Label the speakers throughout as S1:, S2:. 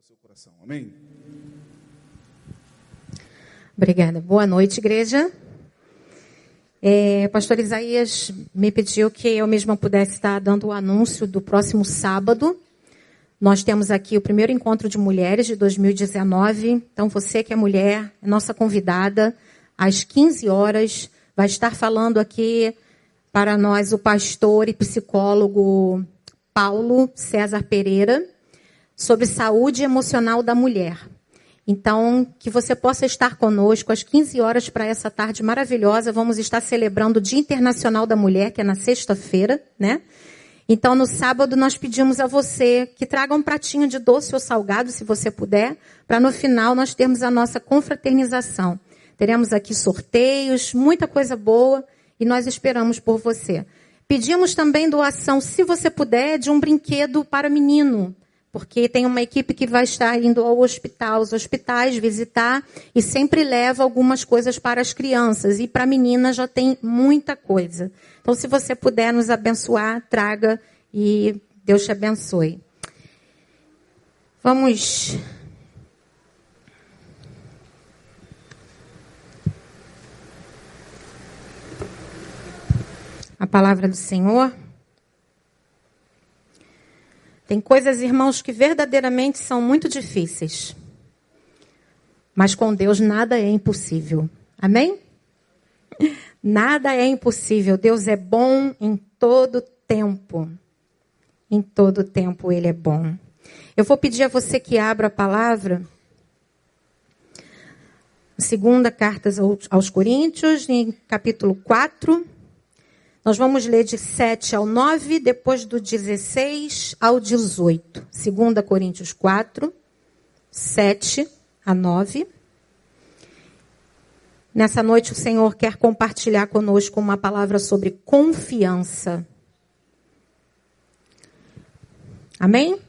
S1: o seu coração. Amém?
S2: Obrigada. Boa noite, igreja. É, pastor Isaías me pediu que eu mesma pudesse estar dando o anúncio do próximo sábado. Nós temos aqui o primeiro encontro de mulheres de 2019. Então, você que é mulher, é nossa convidada, às 15 horas, vai estar falando aqui para nós o pastor e psicólogo Paulo César Pereira sobre saúde emocional da mulher. Então, que você possa estar conosco às 15 horas para essa tarde maravilhosa. Vamos estar celebrando o Dia Internacional da Mulher, que é na sexta-feira, né? Então, no sábado, nós pedimos a você que traga um pratinho de doce ou salgado, se você puder, para no final nós termos a nossa confraternização. Teremos aqui sorteios, muita coisa boa e nós esperamos por você. Pedimos também doação, se você puder, de um brinquedo para menino porque tem uma equipe que vai estar indo ao hospital, aos hospitais visitar e sempre leva algumas coisas para as crianças e para a menina já tem muita coisa. Então, se você puder nos abençoar, traga e Deus te abençoe. Vamos a palavra do Senhor. Tem coisas, irmãos, que verdadeiramente são muito difíceis. Mas com Deus nada é impossível. Amém? Nada é impossível. Deus é bom em todo tempo. Em todo tempo Ele é bom. Eu vou pedir a você que abra a palavra. Segunda carta aos Coríntios, em capítulo 4. Nós vamos ler de 7 ao 9, depois do 16 ao 18. 2 Coríntios 4, 7 a 9. Nessa noite o Senhor quer compartilhar conosco uma palavra sobre confiança. Amém?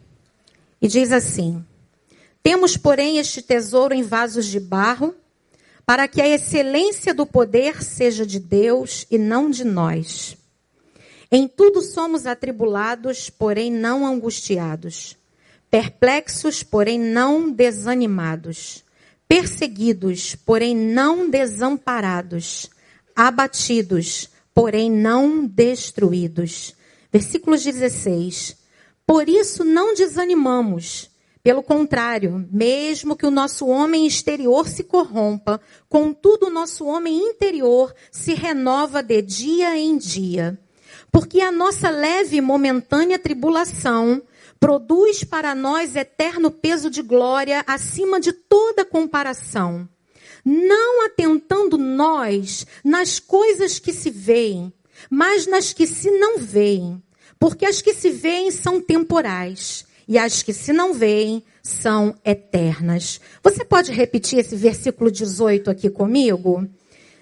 S2: E diz assim: Temos, porém, este tesouro em vasos de barro para que a excelência do poder seja de Deus e não de nós. Em tudo somos atribulados, porém não angustiados, perplexos, porém não desanimados, perseguidos, porém não desamparados, abatidos, porém não destruídos. Versículo 16. Por isso não desanimamos. Pelo contrário, mesmo que o nosso homem exterior se corrompa, contudo o nosso homem interior se renova de dia em dia. Porque a nossa leve e momentânea tribulação produz para nós eterno peso de glória acima de toda comparação. Não atentando nós nas coisas que se veem, mas nas que se não veem. Porque as que se veem são temporais e as que se não veem são eternas. Você pode repetir esse versículo 18 aqui comigo?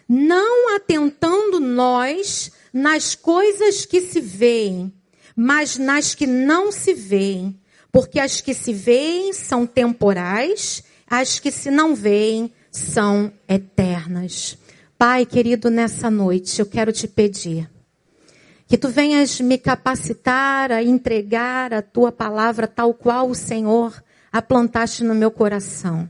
S2: Não atentando nós nas coisas que se veem, mas nas que não se veem, porque as que se veem são temporais, as que se não veem são eternas. Pai querido, nessa noite eu quero te pedir que tu venhas me capacitar a entregar a tua palavra tal qual o Senhor a plantaste no meu coração.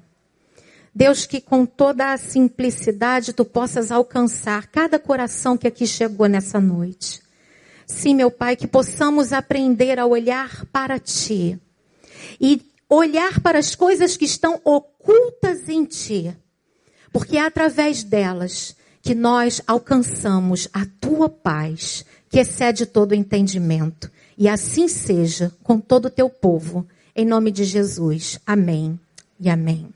S2: Deus, que com toda a simplicidade tu possas alcançar cada coração que aqui chegou nessa noite. Sim, meu Pai, que possamos aprender a olhar para ti e olhar para as coisas que estão ocultas em ti, porque é através delas que nós alcançamos a tua paz que excede todo entendimento. E assim seja com todo o teu povo, em nome de Jesus. Amém e amém.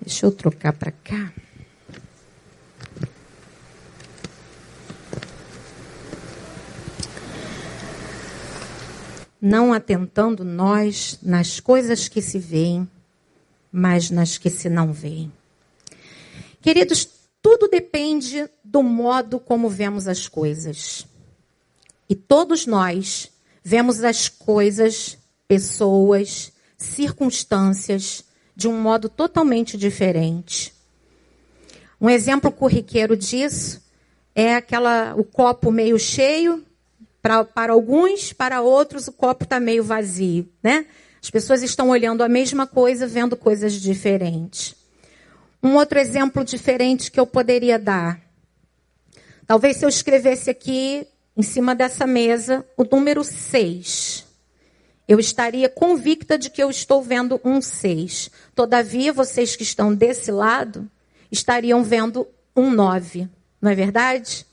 S2: Deixa eu trocar para cá. Não atentando nós nas coisas que se veem, mas nas que se não veem. Queridos, tudo depende do modo como vemos as coisas. E todos nós vemos as coisas, pessoas, circunstâncias de um modo totalmente diferente. Um exemplo corriqueiro disso é aquela o copo meio cheio para, para alguns, para outros o copo está meio vazio, né? As pessoas estão olhando a mesma coisa, vendo coisas diferentes. Um outro exemplo diferente que eu poderia dar. Talvez se eu escrevesse aqui, em cima dessa mesa, o número 6. Eu estaria convicta de que eu estou vendo um 6. Todavia, vocês que estão desse lado estariam vendo um 9. Não é verdade?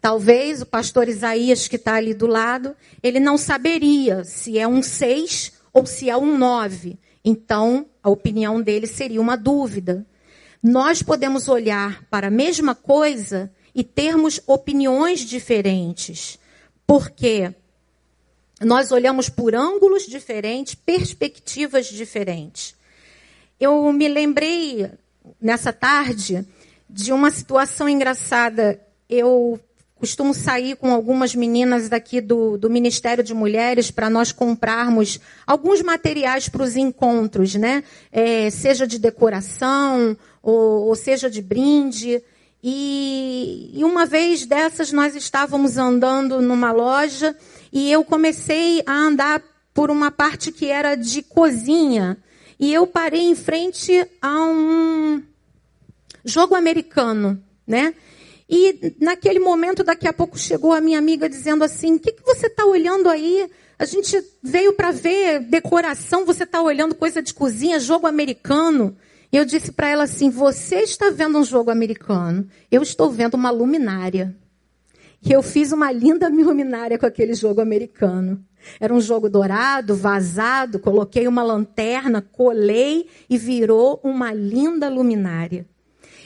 S2: Talvez o pastor Isaías, que está ali do lado, ele não saberia se é um 6 ou se é um 9. Então, a opinião dele seria uma dúvida. Nós podemos olhar para a mesma coisa e termos opiniões diferentes. Porque nós olhamos por ângulos diferentes, perspectivas diferentes. Eu me lembrei nessa tarde de uma situação engraçada. Eu costumo sair com algumas meninas daqui do, do Ministério de Mulheres para nós comprarmos alguns materiais para os encontros, né? É, seja de decoração ou, ou seja de brinde. E, e uma vez dessas nós estávamos andando numa loja e eu comecei a andar por uma parte que era de cozinha. E eu parei em frente a um jogo americano, né? E naquele momento, daqui a pouco, chegou a minha amiga dizendo assim: O que, que você está olhando aí? A gente veio para ver decoração, você está olhando coisa de cozinha, jogo americano. E eu disse para ela assim: Você está vendo um jogo americano, eu estou vendo uma luminária. E eu fiz uma linda luminária com aquele jogo americano. Era um jogo dourado, vazado, coloquei uma lanterna, colei e virou uma linda luminária.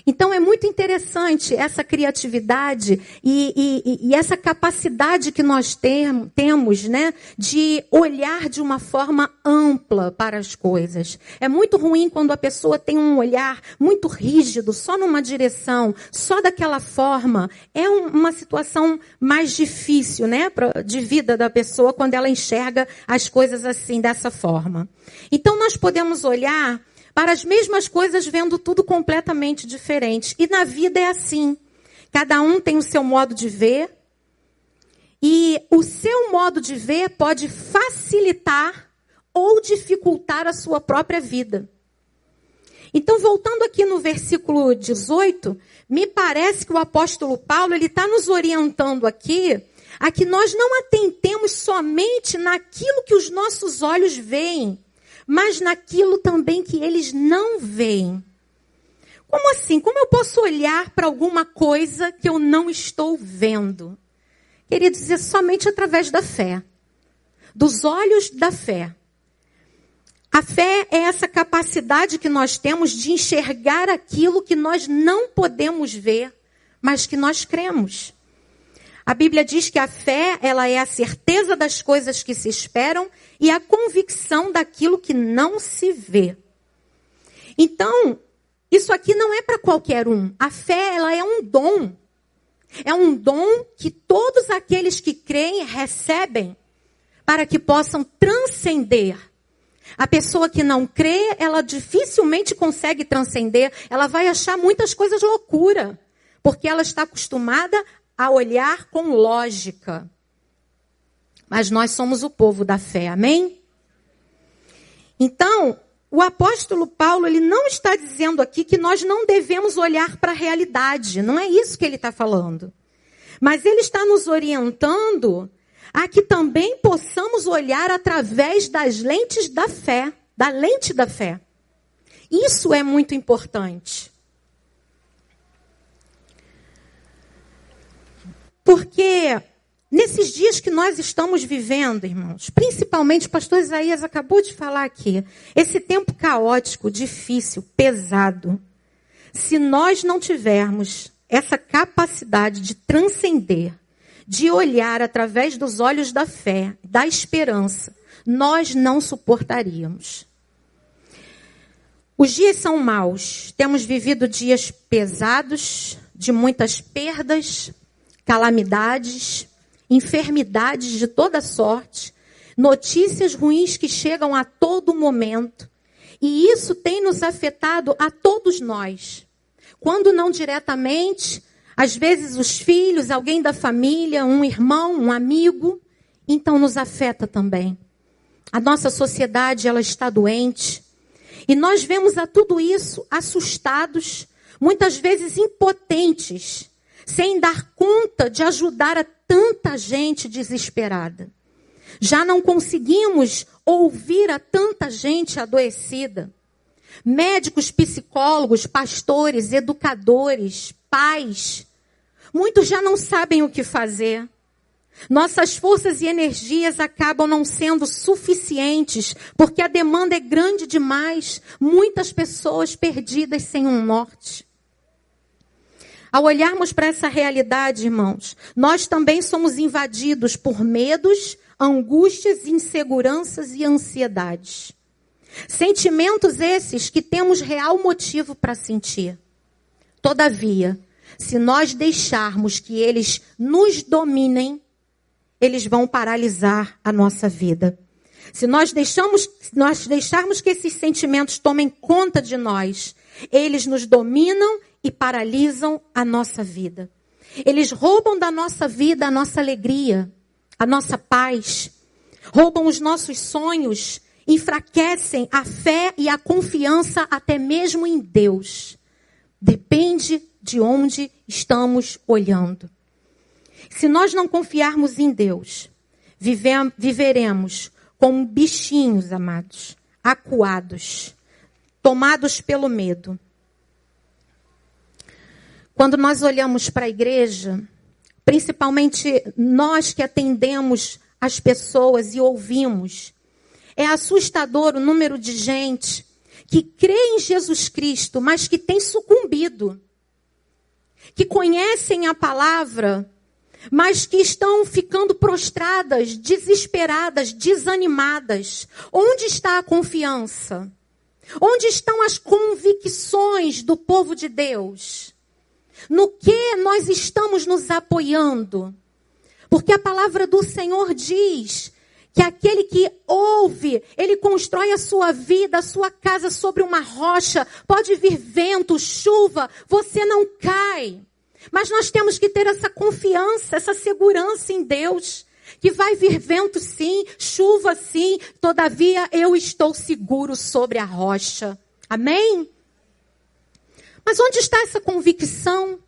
S2: Então é muito interessante essa criatividade e, e, e essa capacidade que nós tem, temos, né, de olhar de uma forma ampla para as coisas. É muito ruim quando a pessoa tem um olhar muito rígido, só numa direção, só daquela forma. É um, uma situação mais difícil, né, de vida da pessoa quando ela enxerga as coisas assim dessa forma. Então nós podemos olhar para as mesmas coisas vendo tudo completamente diferente. E na vida é assim. Cada um tem o seu modo de ver. E o seu modo de ver pode facilitar ou dificultar a sua própria vida. Então, voltando aqui no versículo 18, me parece que o apóstolo Paulo ele está nos orientando aqui a que nós não atentemos somente naquilo que os nossos olhos veem, mas naquilo também que eles não veem. Como assim? Como eu posso olhar para alguma coisa que eu não estou vendo? Queria dizer somente através da fé. Dos olhos da fé. A fé é essa capacidade que nós temos de enxergar aquilo que nós não podemos ver, mas que nós cremos. A Bíblia diz que a fé, ela é a certeza das coisas que se esperam e a convicção daquilo que não se vê. Então, isso aqui não é para qualquer um. A fé, ela é um dom. É um dom que todos aqueles que creem recebem para que possam transcender. A pessoa que não crê, ela dificilmente consegue transcender. Ela vai achar muitas coisas loucura, porque ela está acostumada a olhar com lógica. Mas nós somos o povo da fé, amém? Então, o apóstolo Paulo, ele não está dizendo aqui que nós não devemos olhar para a realidade, não é isso que ele está falando. Mas ele está nos orientando a que também possamos olhar através das lentes da fé, da lente da fé. Isso é muito importante. Porque nesses dias que nós estamos vivendo, irmãos, principalmente o pastor Isaías acabou de falar aqui, esse tempo caótico, difícil, pesado, se nós não tivermos essa capacidade de transcender, de olhar através dos olhos da fé, da esperança, nós não suportaríamos. Os dias são maus, temos vivido dias pesados, de muitas perdas, calamidades, enfermidades de toda sorte, notícias ruins que chegam a todo momento. E isso tem nos afetado a todos nós. Quando não diretamente, às vezes os filhos, alguém da família, um irmão, um amigo, então nos afeta também. A nossa sociedade ela está doente. E nós vemos a tudo isso assustados, muitas vezes impotentes, sem dar conta de ajudar a tanta gente desesperada. Já não conseguimos ouvir a tanta gente adoecida. Médicos, psicólogos, pastores, educadores, pais, muitos já não sabem o que fazer. Nossas forças e energias acabam não sendo suficientes, porque a demanda é grande demais, muitas pessoas perdidas sem um norte. Ao olharmos para essa realidade, irmãos, nós também somos invadidos por medos, angústias, inseguranças e ansiedades. Sentimentos esses que temos real motivo para sentir. Todavia, se nós deixarmos que eles nos dominem, eles vão paralisar a nossa vida. Se nós deixamos, nós deixarmos que esses sentimentos tomem conta de nós, eles nos dominam e paralisam a nossa vida. Eles roubam da nossa vida a nossa alegria, a nossa paz, roubam os nossos sonhos, enfraquecem a fé e a confiança até mesmo em Deus. Depende de onde estamos olhando. Se nós não confiarmos em Deus, viveremos como bichinhos, amados, acuados, tomados pelo medo. Quando nós olhamos para a igreja, principalmente nós que atendemos as pessoas e ouvimos, é assustador o número de gente que crê em Jesus Cristo, mas que tem sucumbido, que conhecem a palavra, mas que estão ficando prostradas, desesperadas, desanimadas. Onde está a confiança? Onde estão as convicções do povo de Deus? No que nós estamos nos apoiando? Porque a palavra do Senhor diz que aquele que ouve, ele constrói a sua vida, a sua casa sobre uma rocha. Pode vir vento, chuva, você não cai. Mas nós temos que ter essa confiança, essa segurança em Deus. Que vai vir vento sim, chuva sim, todavia eu estou seguro sobre a rocha. Amém? Mas onde está essa convicção?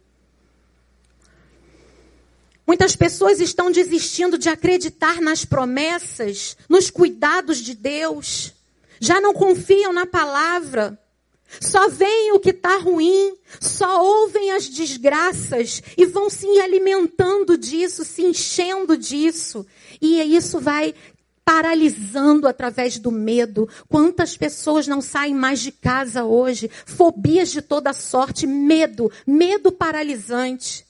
S2: Muitas pessoas estão desistindo de acreditar nas promessas, nos cuidados de Deus. Já não confiam na palavra. Só veem o que está ruim, só ouvem as desgraças e vão se alimentando disso, se enchendo disso. E isso vai paralisando através do medo. Quantas pessoas não saem mais de casa hoje? Fobias de toda sorte, medo, medo paralisante.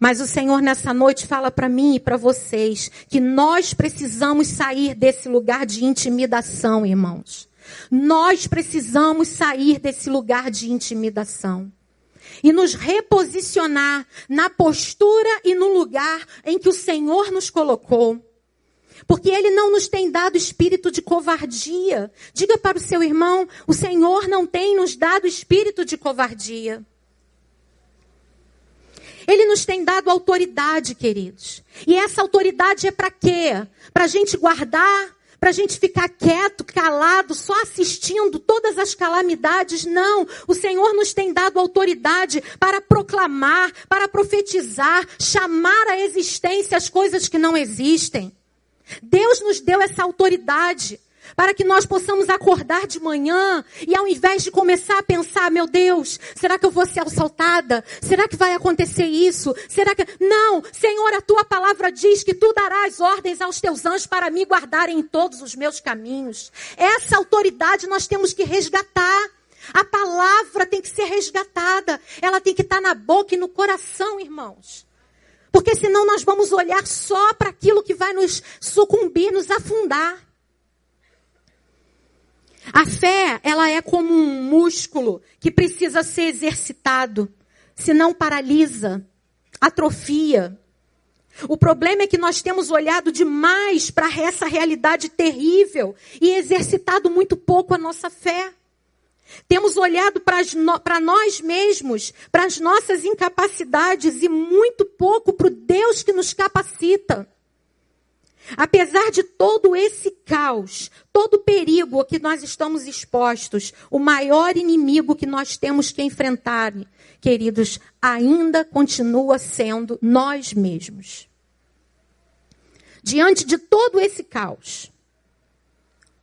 S2: Mas o Senhor nessa noite fala para mim e para vocês que nós precisamos sair desse lugar de intimidação, irmãos. Nós precisamos sair desse lugar de intimidação e nos reposicionar na postura e no lugar em que o Senhor nos colocou. Porque Ele não nos tem dado espírito de covardia. Diga para o seu irmão: o Senhor não tem nos dado espírito de covardia. Ele nos tem dado autoridade, queridos. E essa autoridade é para quê? Para a gente guardar para a gente ficar quieto, calado, só assistindo todas as calamidades. Não. O Senhor nos tem dado autoridade para proclamar, para profetizar, chamar à existência as coisas que não existem. Deus nos deu essa autoridade para que nós possamos acordar de manhã e ao invés de começar a pensar, meu Deus, será que eu vou ser assaltada? Será que vai acontecer isso? Será que não? Senhor, a tua palavra diz que tu darás ordens aos teus anjos para me guardarem em todos os meus caminhos. Essa autoridade nós temos que resgatar. A palavra tem que ser resgatada. Ela tem que estar na boca e no coração, irmãos. Porque senão nós vamos olhar só para aquilo que vai nos sucumbir, nos afundar. A fé, ela é como um músculo que precisa ser exercitado, senão paralisa, atrofia. O problema é que nós temos olhado demais para essa realidade terrível e exercitado muito pouco a nossa fé. Temos olhado para nós mesmos, para as nossas incapacidades e muito pouco para o Deus que nos capacita. Apesar de todo esse caos, todo o perigo a que nós estamos expostos, o maior inimigo que nós temos que enfrentar, queridos, ainda continua sendo nós mesmos. Diante de todo esse caos,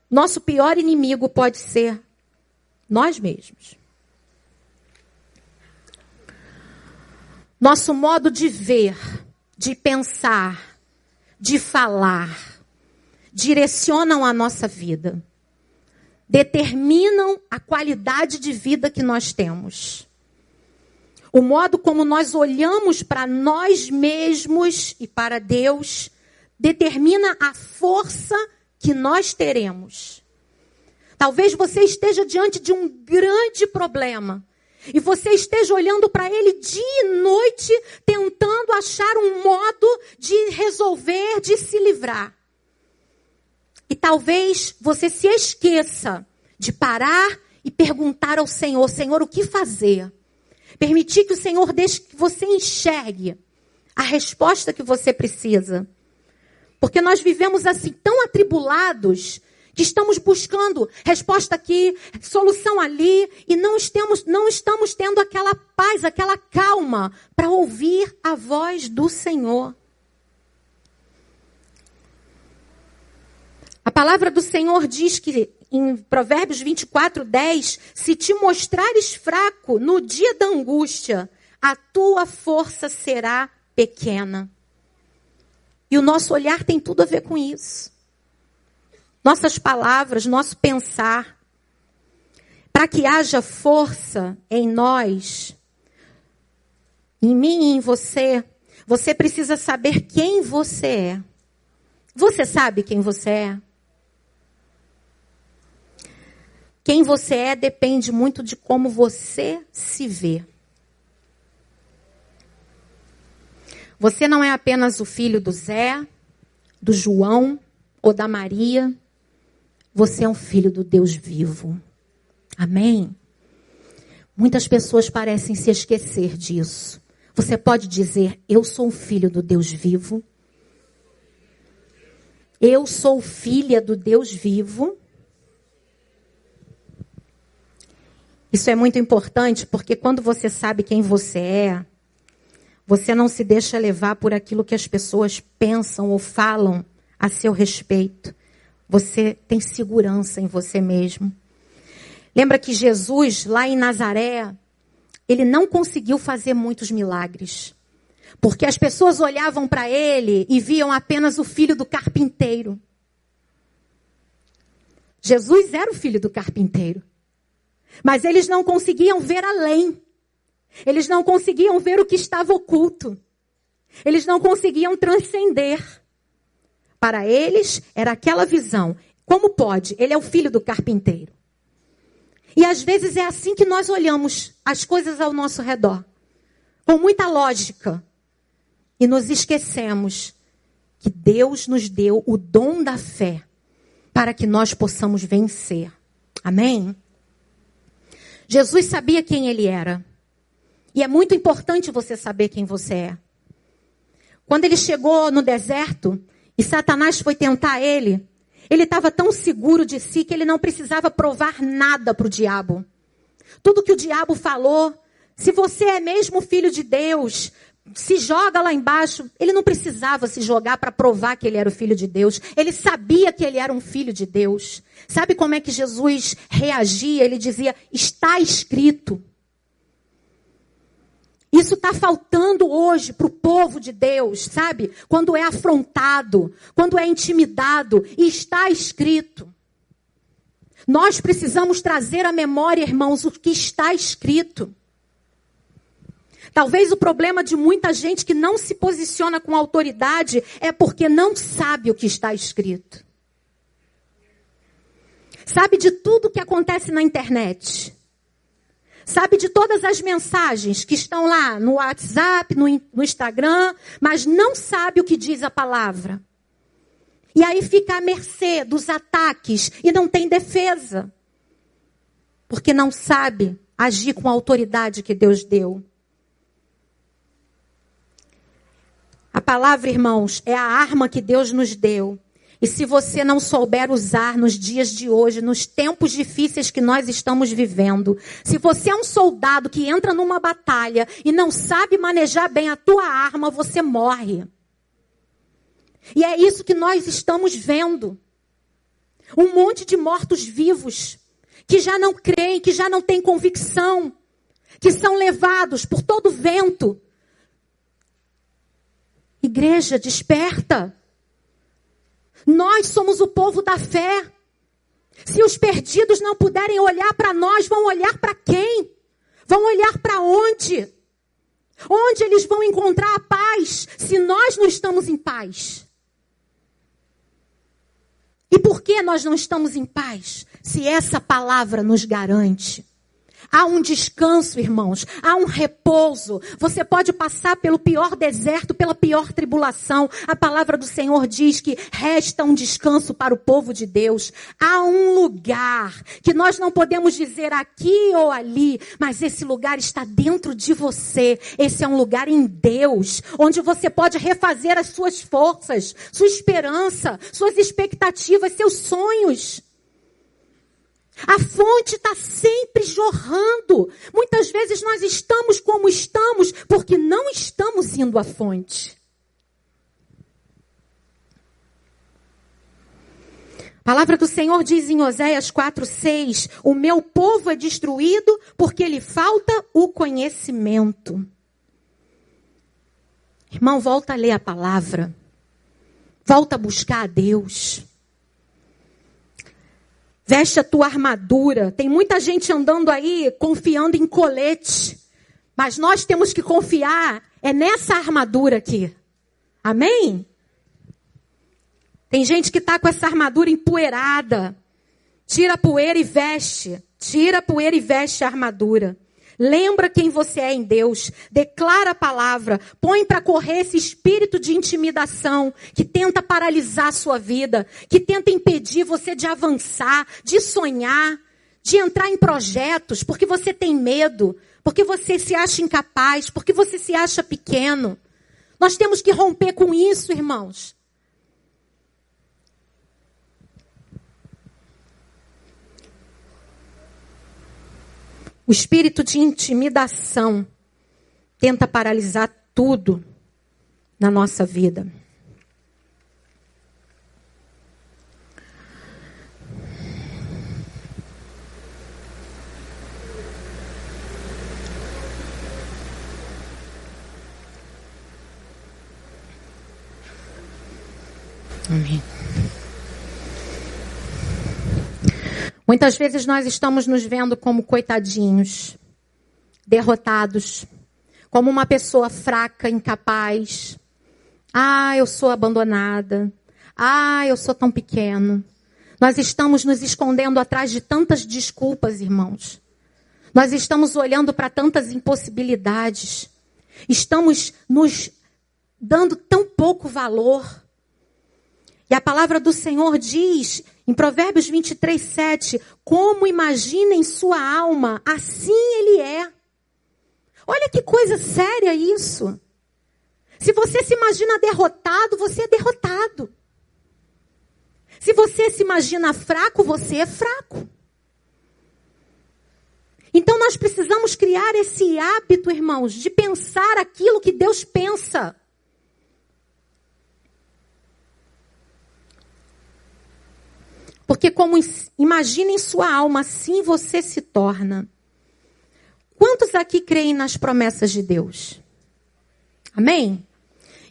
S2: nosso pior inimigo pode ser nós mesmos. Nosso modo de ver, de pensar, de falar, direcionam a nossa vida, determinam a qualidade de vida que nós temos. O modo como nós olhamos para nós mesmos e para Deus determina a força que nós teremos. Talvez você esteja diante de um grande problema e você esteja olhando para ele dia e noite, tentando achar um modo de resolver, de se livrar. E talvez você se esqueça de parar e perguntar ao Senhor: Senhor, o que fazer? Permitir que o Senhor deixe que você enxergue a resposta que você precisa. Porque nós vivemos assim tão atribulados que estamos buscando resposta aqui, solução ali e não estamos não estamos tendo aquela paz, aquela calma para ouvir a voz do Senhor. A palavra do Senhor diz que em Provérbios 24, 10, se te mostrares fraco no dia da angústia, a tua força será pequena. E o nosso olhar tem tudo a ver com isso. Nossas palavras, nosso pensar. Para que haja força em nós, em mim e em você, você precisa saber quem você é. Você sabe quem você é? Quem você é depende muito de como você se vê. Você não é apenas o filho do Zé, do João ou da Maria. Você é um filho do Deus vivo. Amém? Muitas pessoas parecem se esquecer disso. Você pode dizer: Eu sou filho do Deus vivo. Eu sou filha do Deus vivo. Isso é muito importante porque quando você sabe quem você é, você não se deixa levar por aquilo que as pessoas pensam ou falam a seu respeito. Você tem segurança em você mesmo. Lembra que Jesus, lá em Nazaré, ele não conseguiu fazer muitos milagres. Porque as pessoas olhavam para ele e viam apenas o filho do carpinteiro. Jesus era o filho do carpinteiro. Mas eles não conseguiam ver além. Eles não conseguiam ver o que estava oculto. Eles não conseguiam transcender. Para eles, era aquela visão. Como pode? Ele é o filho do carpinteiro. E às vezes é assim que nós olhamos as coisas ao nosso redor. Com muita lógica. E nos esquecemos que Deus nos deu o dom da fé para que nós possamos vencer. Amém? Jesus sabia quem ele era. E é muito importante você saber quem você é. Quando ele chegou no deserto e Satanás foi tentar ele, ele estava tão seguro de si que ele não precisava provar nada para o diabo. Tudo que o diabo falou, se você é mesmo filho de Deus, se joga lá embaixo. Ele não precisava se jogar para provar que ele era o filho de Deus. Ele sabia que ele era um filho de Deus. Sabe como é que Jesus reagia? Ele dizia: Está escrito. Isso está faltando hoje para o povo de Deus, sabe? Quando é afrontado, quando é intimidado, e está escrito. Nós precisamos trazer à memória, irmãos, o que está escrito. Talvez o problema de muita gente que não se posiciona com autoridade é porque não sabe o que está escrito. Sabe de tudo que acontece na internet sabe de todas as mensagens que estão lá no WhatsApp, no, no Instagram, mas não sabe o que diz a palavra. E aí fica à mercê dos ataques e não tem defesa. Porque não sabe agir com a autoridade que Deus deu. A, palavra, irmãos, é a arma que Deus nos deu. E se você não souber usar nos dias de hoje, nos tempos difíceis que nós estamos vivendo, se você é um soldado que entra numa batalha e não sabe manejar bem a tua arma, você morre. E é isso que nós estamos vendo. Um monte de mortos-vivos que já não creem, que já não têm convicção, que são levados por todo vento. Igreja, desperta. Nós somos o povo da fé. Se os perdidos não puderem olhar para nós, vão olhar para quem? Vão olhar para onde? Onde eles vão encontrar a paz se nós não estamos em paz? E por que nós não estamos em paz? Se essa palavra nos garante Há um descanso, irmãos. Há um repouso. Você pode passar pelo pior deserto, pela pior tribulação. A palavra do Senhor diz que resta um descanso para o povo de Deus. Há um lugar que nós não podemos dizer aqui ou ali, mas esse lugar está dentro de você. Esse é um lugar em Deus, onde você pode refazer as suas forças, sua esperança, suas expectativas, seus sonhos. A fonte está sempre jorrando. Muitas vezes nós estamos como estamos porque não estamos indo à fonte. A palavra do Senhor diz em Oséias 4:6: O meu povo é destruído porque lhe falta o conhecimento. Irmão, volta a ler a palavra. Volta a buscar a Deus. Veste a tua armadura. Tem muita gente andando aí confiando em colete. Mas nós temos que confiar é nessa armadura aqui. Amém? Tem gente que está com essa armadura empoeirada. Tira a poeira e veste. Tira a poeira e veste a armadura. Lembra quem você é em Deus. Declara a palavra. Põe para correr esse espírito de intimidação que tenta paralisar a sua vida, que tenta impedir você de avançar, de sonhar, de entrar em projetos, porque você tem medo, porque você se acha incapaz, porque você se acha pequeno. Nós temos que romper com isso, irmãos. O espírito de intimidação tenta paralisar tudo na nossa vida. Muitas vezes nós estamos nos vendo como coitadinhos, derrotados, como uma pessoa fraca, incapaz. Ah, eu sou abandonada. Ah, eu sou tão pequeno. Nós estamos nos escondendo atrás de tantas desculpas, irmãos. Nós estamos olhando para tantas impossibilidades. Estamos nos dando tão pouco valor. E a palavra do Senhor diz em Provérbios 23, 7, como imagina em sua alma, assim ele é. Olha que coisa séria isso. Se você se imagina derrotado, você é derrotado. Se você se imagina fraco, você é fraco. Então nós precisamos criar esse hábito, irmãos, de pensar aquilo que Deus pensa. Porque como imagina em sua alma, assim você se torna. Quantos aqui creem nas promessas de Deus? Amém?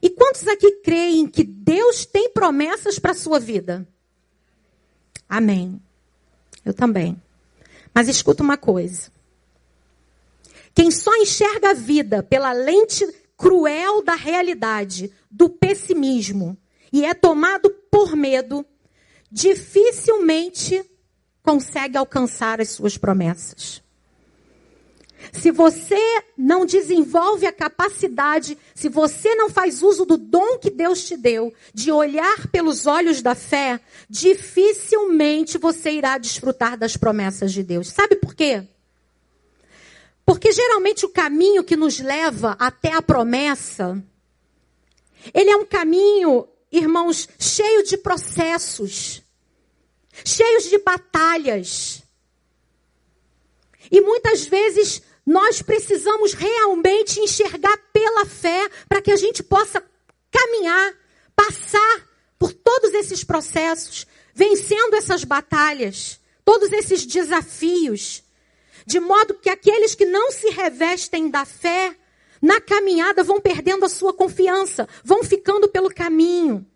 S2: E quantos aqui creem que Deus tem promessas para a sua vida? Amém. Eu também. Mas escuta uma coisa. Quem só enxerga a vida pela lente cruel da realidade, do pessimismo, e é tomado por medo, dificilmente consegue alcançar as suas promessas. Se você não desenvolve a capacidade, se você não faz uso do dom que Deus te deu, de olhar pelos olhos da fé, dificilmente você irá desfrutar das promessas de Deus. Sabe por quê? Porque geralmente o caminho que nos leva até a promessa Ele é um caminho, irmãos, cheio de processos, cheios de batalhas. E muitas vezes nós precisamos realmente enxergar pela fé para que a gente possa caminhar, passar por todos esses processos, vencendo essas batalhas, todos esses desafios, de modo que aqueles que não se revestem da fé, na caminhada vão perdendo a sua confiança, vão ficando pelo caminho.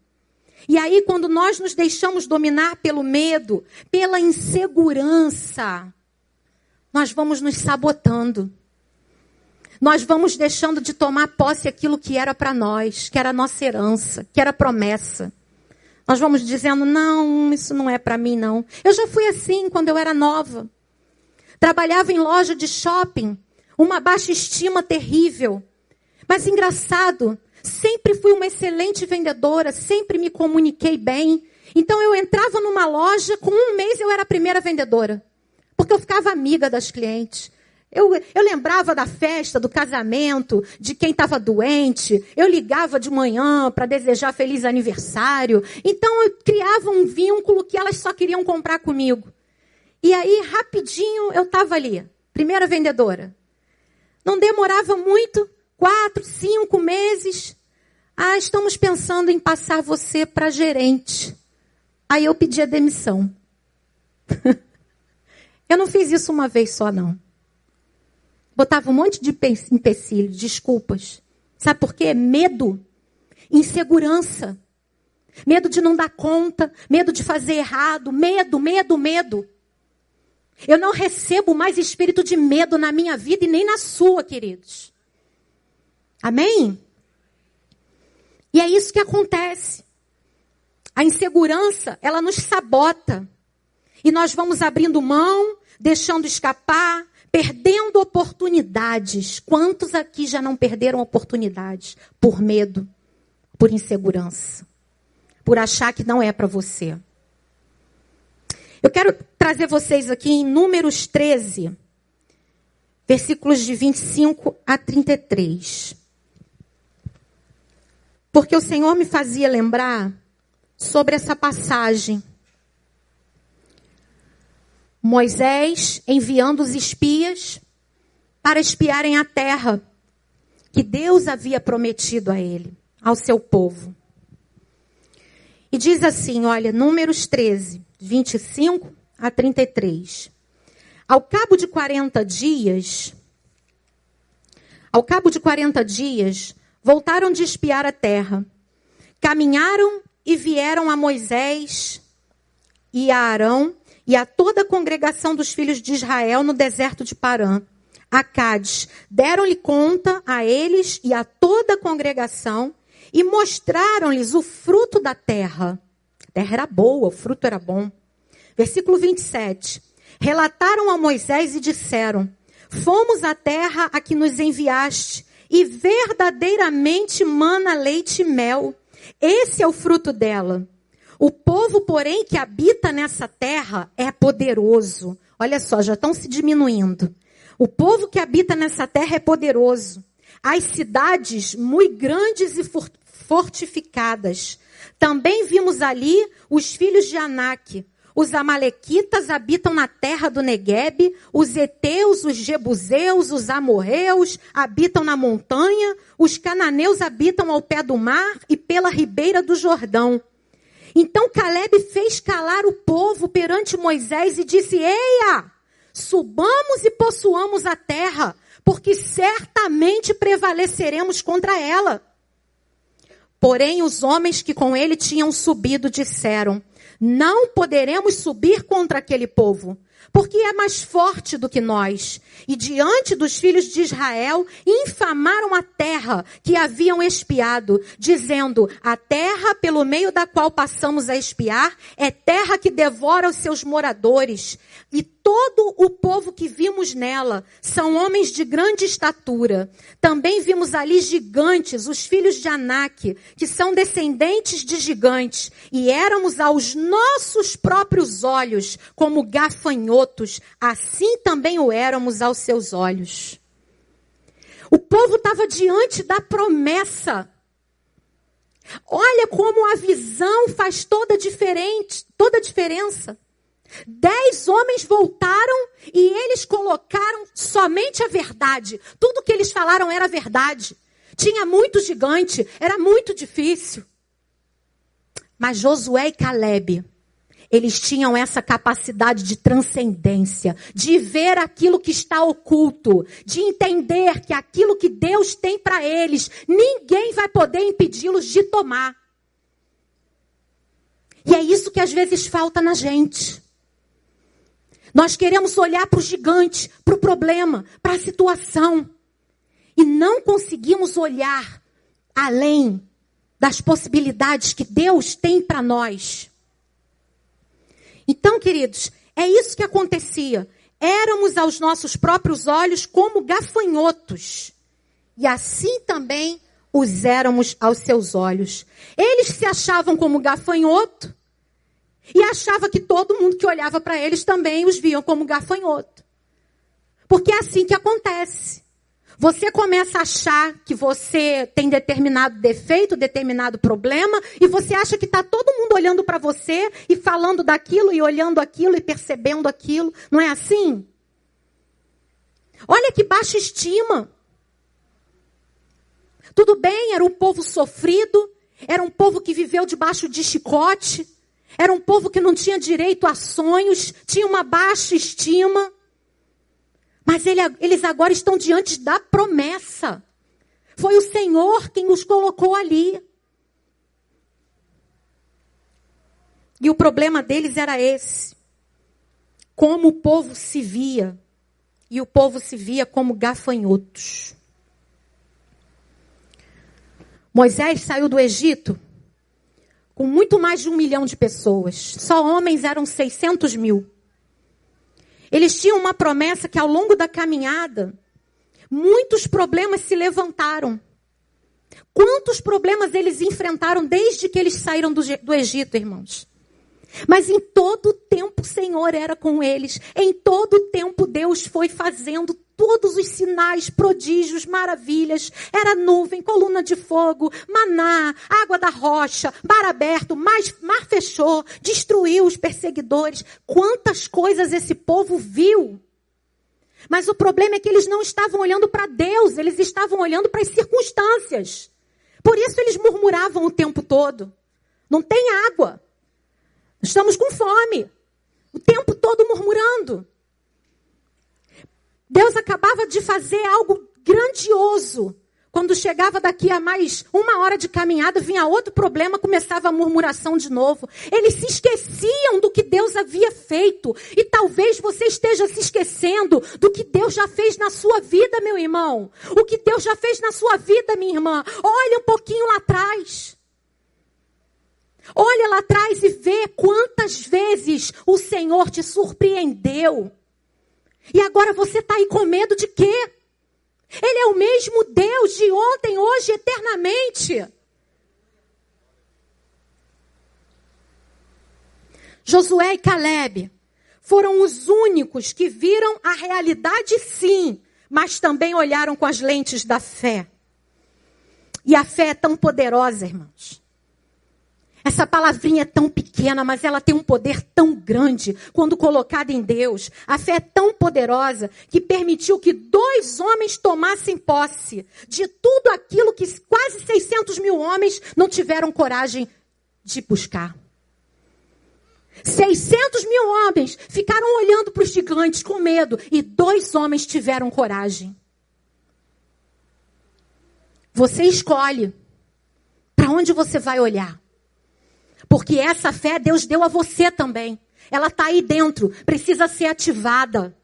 S2: E aí, quando nós nos deixamos dominar pelo medo, pela insegurança, nós vamos nos sabotando. Nós vamos deixando de tomar posse aquilo que era para nós, que era nossa herança, que era promessa. Nós vamos dizendo: não, isso não é para mim, não. Eu já fui assim quando eu era nova. Trabalhava em loja de shopping, uma baixa estima terrível. Mas engraçado, sempre fui uma excelente vendedora, sempre me comuniquei bem. Então eu entrava numa loja, com um mês eu era a primeira vendedora. Porque eu ficava amiga das clientes. Eu, eu lembrava da festa, do casamento, de quem estava doente. Eu ligava de manhã para desejar feliz aniversário. Então eu criava um vínculo que elas só queriam comprar comigo. E aí, rapidinho, eu estava ali, primeira vendedora. Não demorava muito, quatro, cinco meses. Ah, estamos pensando em passar você para gerente. Aí eu pedi a demissão. Eu não fiz isso uma vez só, não. Botava um monte de empecilhos, desculpas. Sabe por quê? Medo, insegurança, medo de não dar conta, medo de fazer errado, medo, medo, medo. Eu não recebo mais espírito de medo na minha vida e nem na sua, queridos. Amém? E é isso que acontece. A insegurança, ela nos sabota. E nós vamos abrindo mão, deixando escapar, perdendo oportunidades. Quantos aqui já não perderam oportunidades por medo, por insegurança, por achar que não é para você? Eu quero trazer vocês aqui em Números 13, versículos de 25 a 33. Porque o Senhor me fazia lembrar sobre essa passagem Moisés enviando os espias para espiarem a terra que Deus havia prometido a ele, ao seu povo. E diz assim, olha, Números 13, 25 a 33. Ao cabo de 40 dias, ao cabo de 40 dias, voltaram de espiar a terra. Caminharam e vieram a Moisés e a Arão e a toda a congregação dos filhos de Israel no deserto de Parã. A Cádiz, deram-lhe conta a eles e a toda a congregação e mostraram-lhes o fruto da terra. A terra era boa, o fruto era bom. Versículo 27. Relataram a Moisés e disseram: Fomos à terra a que nos enviaste, e verdadeiramente mana leite e mel. Esse é o fruto dela. O povo, porém, que habita nessa terra é poderoso. Olha só, já estão se diminuindo. O povo que habita nessa terra é poderoso. As cidades muito grandes e fortificadas. Também vimos ali os filhos de Anak. Os amalequitas habitam na terra do Negueb, os heteus, os jebuseus, os amorreus habitam na montanha, os cananeus habitam ao pé do mar e pela ribeira do Jordão. Então Caleb fez calar o povo perante Moisés e disse: Eia, subamos e possuamos a terra, porque certamente prevaleceremos contra ela. Porém, os homens que com ele tinham subido disseram: Não poderemos subir contra aquele povo, porque é mais forte do que nós. E diante dos filhos de Israel, infamaram a terra que haviam espiado, dizendo: A terra pelo meio da qual passamos a espiar é terra que devora os seus moradores. E todo o povo que vimos nela são homens de grande estatura. Também vimos ali gigantes, os filhos de Anak, que são descendentes de gigantes, e éramos aos nossos próprios olhos como gafanhotos, assim também o éramos aos seus olhos. O povo estava diante da promessa Olha como a visão faz toda diferente, toda a diferença. Dez homens voltaram e eles colocaram somente a verdade. Tudo que eles falaram era verdade. Tinha muito gigante, era muito difícil. Mas Josué e Caleb, eles tinham essa capacidade de transcendência, de ver aquilo que está oculto, de entender que aquilo que Deus tem para eles, ninguém vai poder impedi-los de tomar. E é isso que às vezes falta na gente. Nós queremos olhar para o gigante, para o problema, para a situação. E não conseguimos olhar além das possibilidades que Deus tem para nós. Então, queridos, é isso que acontecia. Éramos aos nossos próprios olhos como gafanhotos. E assim também os éramos aos seus olhos. Eles se achavam como gafanhoto e achava que todo mundo que olhava para eles também os viam como gafanhoto. Porque é assim que acontece. Você começa a achar que você tem determinado defeito, determinado problema, e você acha que está todo mundo olhando para você e falando daquilo e olhando aquilo e percebendo aquilo. Não é assim? Olha que baixa estima. Tudo bem, era um povo sofrido, era um povo que viveu debaixo de chicote, era um povo que não tinha direito a sonhos, tinha uma baixa estima. Mas ele, eles agora estão diante da promessa. Foi o Senhor quem os colocou ali. E o problema deles era esse. Como o povo se via. E o povo se via como gafanhotos. Moisés saiu do Egito com muito mais de um milhão de pessoas. Só homens eram 600 mil. Eles tinham uma promessa que ao longo da caminhada, muitos problemas se levantaram. Quantos problemas eles enfrentaram desde que eles saíram do, do Egito, irmãos? Mas em todo tempo o Senhor era com eles. Em todo tempo Deus foi fazendo todos os sinais, prodígios, maravilhas. Era nuvem, coluna de fogo, maná, água da rocha, mar aberto, mar, mar fechou, destruiu os perseguidores. Quantas coisas esse povo viu! Mas o problema é que eles não estavam olhando para Deus, eles estavam olhando para as circunstâncias. Por isso eles murmuravam o tempo todo. Não tem água. Estamos com fome. O tempo todo murmurando. Deus acabava de fazer algo grandioso. Quando chegava daqui a mais uma hora de caminhada, vinha outro problema, começava a murmuração de novo. Eles se esqueciam do que Deus havia feito. E talvez você esteja se esquecendo do que Deus já fez na sua vida, meu irmão. O que Deus já fez na sua vida, minha irmã. Olha um pouquinho lá atrás. Olha lá atrás e vê quantas vezes o Senhor te surpreendeu. E agora você está aí com medo de quê? Ele é o mesmo Deus de ontem, hoje, eternamente. Josué e Caleb foram os únicos que viram a realidade sim, mas também olharam com as lentes da fé. E a fé é tão poderosa, irmãos. Essa palavrinha é tão pequena, mas ela tem um poder tão grande quando colocada em Deus. A fé é tão poderosa que permitiu que dois homens tomassem posse de tudo aquilo que quase 600 mil homens não tiveram coragem de buscar. 600 mil homens ficaram olhando para os gigantes com medo e dois homens tiveram coragem. Você escolhe para onde você vai olhar. Porque essa fé Deus deu a você também. Ela está aí dentro, precisa ser ativada.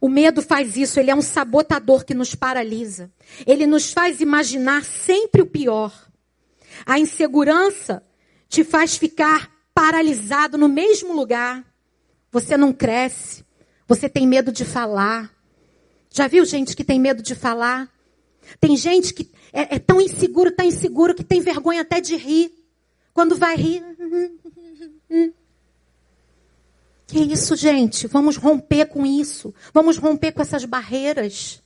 S2: O medo faz isso, ele é um sabotador que nos paralisa. Ele nos faz imaginar sempre o pior. A insegurança te faz ficar paralisado no mesmo lugar. Você não cresce. Você tem medo de falar. Já viu gente que tem medo de falar? Tem gente que é, é tão inseguro, tão inseguro, que tem vergonha até de rir. Quando vai rir. Que isso, gente? Vamos romper com isso. Vamos romper com essas barreiras.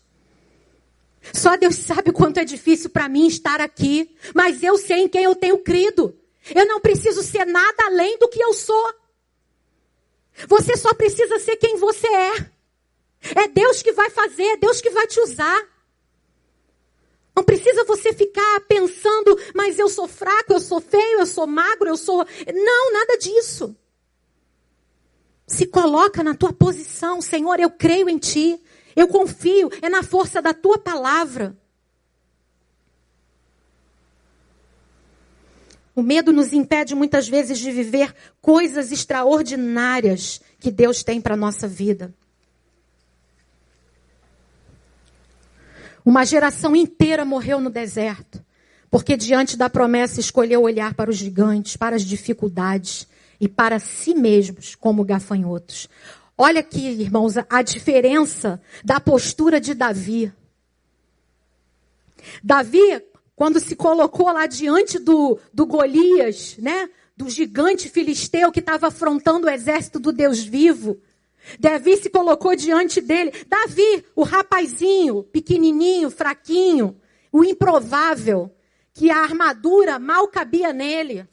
S2: Só Deus sabe quanto é difícil para mim estar aqui, mas eu sei em quem eu tenho crido. Eu não preciso ser nada além do que eu sou. Você só precisa ser quem você é. É Deus que vai fazer, é Deus que vai te usar. Não precisa você ficar pensando, mas eu sou fraco, eu sou feio, eu sou magro, eu sou. Não, nada disso. Se coloca na tua posição, Senhor, eu creio em ti. Eu confio, é na força da tua palavra. O medo nos impede muitas vezes de viver coisas extraordinárias que Deus tem para a nossa vida. Uma geração inteira morreu no deserto, porque diante da promessa escolheu olhar para os gigantes, para as dificuldades e para si mesmos como gafanhotos. Olha aqui, irmãos, a diferença da postura de Davi. Davi, quando se colocou lá diante do, do Golias, né? Do gigante filisteu que estava afrontando o exército do Deus vivo. Davi se colocou diante dele. Davi, o rapazinho, pequenininho, fraquinho, o improvável, que a armadura mal cabia nele.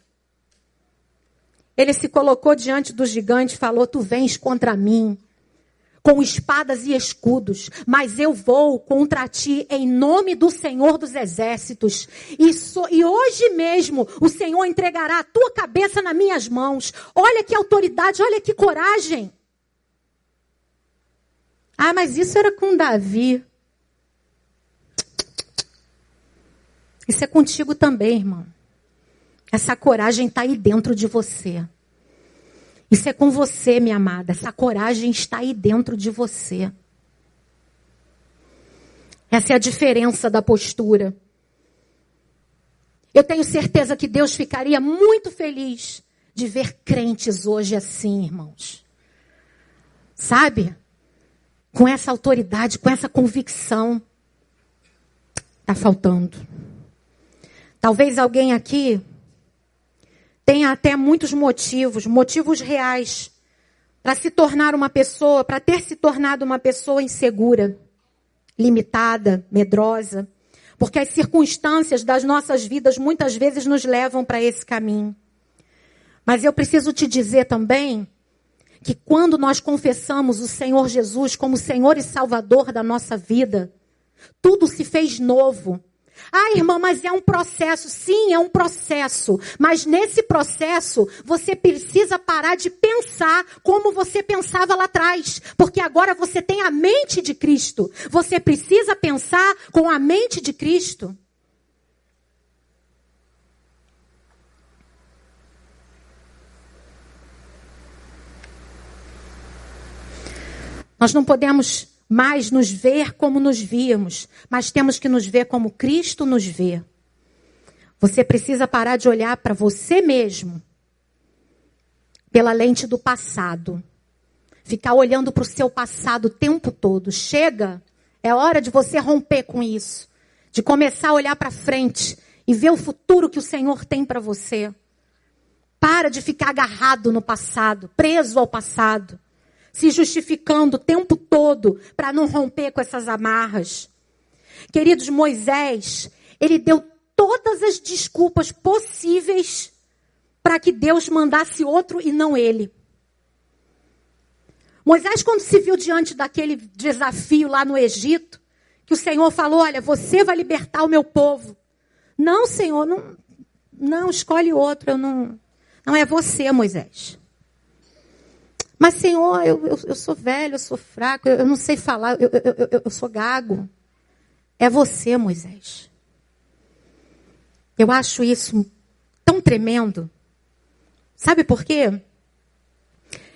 S2: Ele se colocou diante do gigante e falou: Tu vens contra mim com espadas e escudos, mas eu vou contra ti em nome do Senhor dos Exércitos. E, so, e, hoje mesmo o Senhor entregará a tua cabeça nas minhas mãos. Olha que autoridade, olha que coragem. Ah, mas isso era com Davi. Isso é contigo também, irmão. Essa coragem está aí dentro de você. Isso é com você, minha amada. Essa coragem está aí dentro de você. Essa é a diferença da postura. Eu tenho certeza que Deus ficaria muito feliz de ver crentes hoje assim, irmãos. Sabe? Com essa autoridade, com essa convicção. Está faltando. Talvez alguém aqui tenha até muitos motivos, motivos reais, para se tornar uma pessoa, para ter se tornado uma pessoa insegura, limitada, medrosa. Porque as circunstâncias das nossas vidas muitas vezes nos levam para esse caminho. Mas eu preciso te dizer também que quando nós confessamos o Senhor Jesus como Senhor e Salvador da nossa vida, tudo se fez novo. Ah, irmã, mas é um processo. Sim, é um processo. Mas nesse processo, você precisa parar de pensar como você pensava lá atrás. Porque agora você tem a mente de Cristo. Você precisa pensar com a mente de Cristo. Nós não podemos mais nos ver como nos víamos, mas temos que nos ver como Cristo nos vê. Você precisa parar de olhar para você mesmo pela lente do passado. Ficar olhando para o seu passado o tempo todo. Chega, é hora de você romper com isso. De começar a olhar para frente e ver o futuro que o Senhor tem para você. Para de ficar agarrado no passado, preso ao passado se justificando o tempo todo para não romper com essas amarras. Queridos, Moisés, ele deu todas as desculpas possíveis para que Deus mandasse outro e não ele. Moisés, quando se viu diante daquele desafio lá no Egito, que o Senhor falou: Olha, você vai libertar o meu povo. Não, Senhor, não, não escolhe outro. Eu não, não é você, Moisés. Mas, Senhor, eu, eu, eu sou velho, eu sou fraco, eu, eu não sei falar, eu, eu, eu sou gago. É você, Moisés. Eu acho isso tão tremendo. Sabe por quê?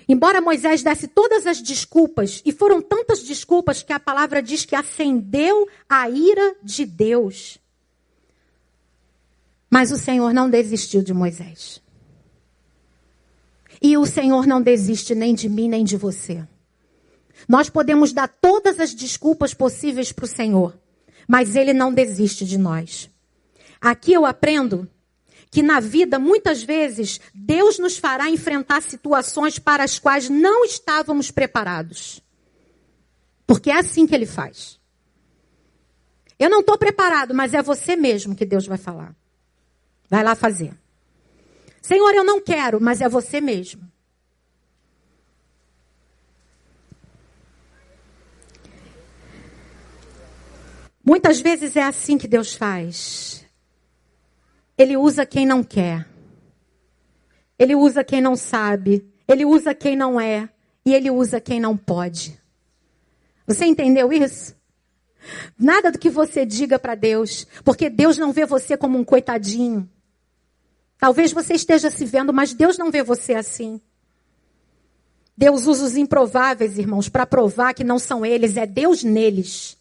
S2: Embora Moisés desse todas as desculpas, e foram tantas desculpas que a palavra diz que acendeu a ira de Deus. Mas o Senhor não desistiu de Moisés. E o Senhor não desiste nem de mim, nem de você. Nós podemos dar todas as desculpas possíveis para o Senhor, mas Ele não desiste de nós. Aqui eu aprendo que na vida, muitas vezes, Deus nos fará enfrentar situações para as quais não estávamos preparados. Porque é assim que Ele faz. Eu não estou preparado, mas é você mesmo que Deus vai falar. Vai lá fazer. Senhor, eu não quero, mas é você mesmo. Muitas vezes é assim que Deus faz. Ele usa quem não quer. Ele usa quem não sabe. Ele usa quem não é. E ele usa quem não pode. Você entendeu isso? Nada do que você diga para Deus, porque Deus não vê você como um coitadinho. Talvez você esteja se vendo, mas Deus não vê você assim. Deus usa os improváveis, irmãos, para provar que não são eles, é Deus neles.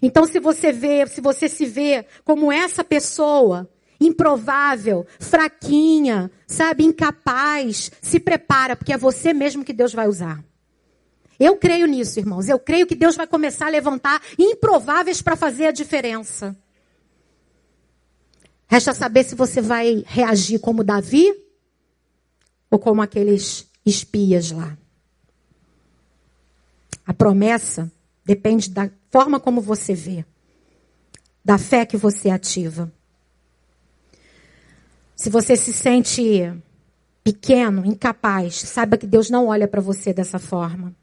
S2: Então, se você vê, se você se vê como essa pessoa, improvável, fraquinha, sabe, incapaz, se prepara, porque é você mesmo que Deus vai usar. Eu creio nisso, irmãos. Eu creio que Deus vai começar a levantar improváveis para fazer a diferença. Resta saber se você vai reagir como Davi ou como aqueles espias lá. A promessa depende da forma como você vê, da fé que você ativa. Se você se sente pequeno, incapaz, saiba que Deus não olha para você dessa forma.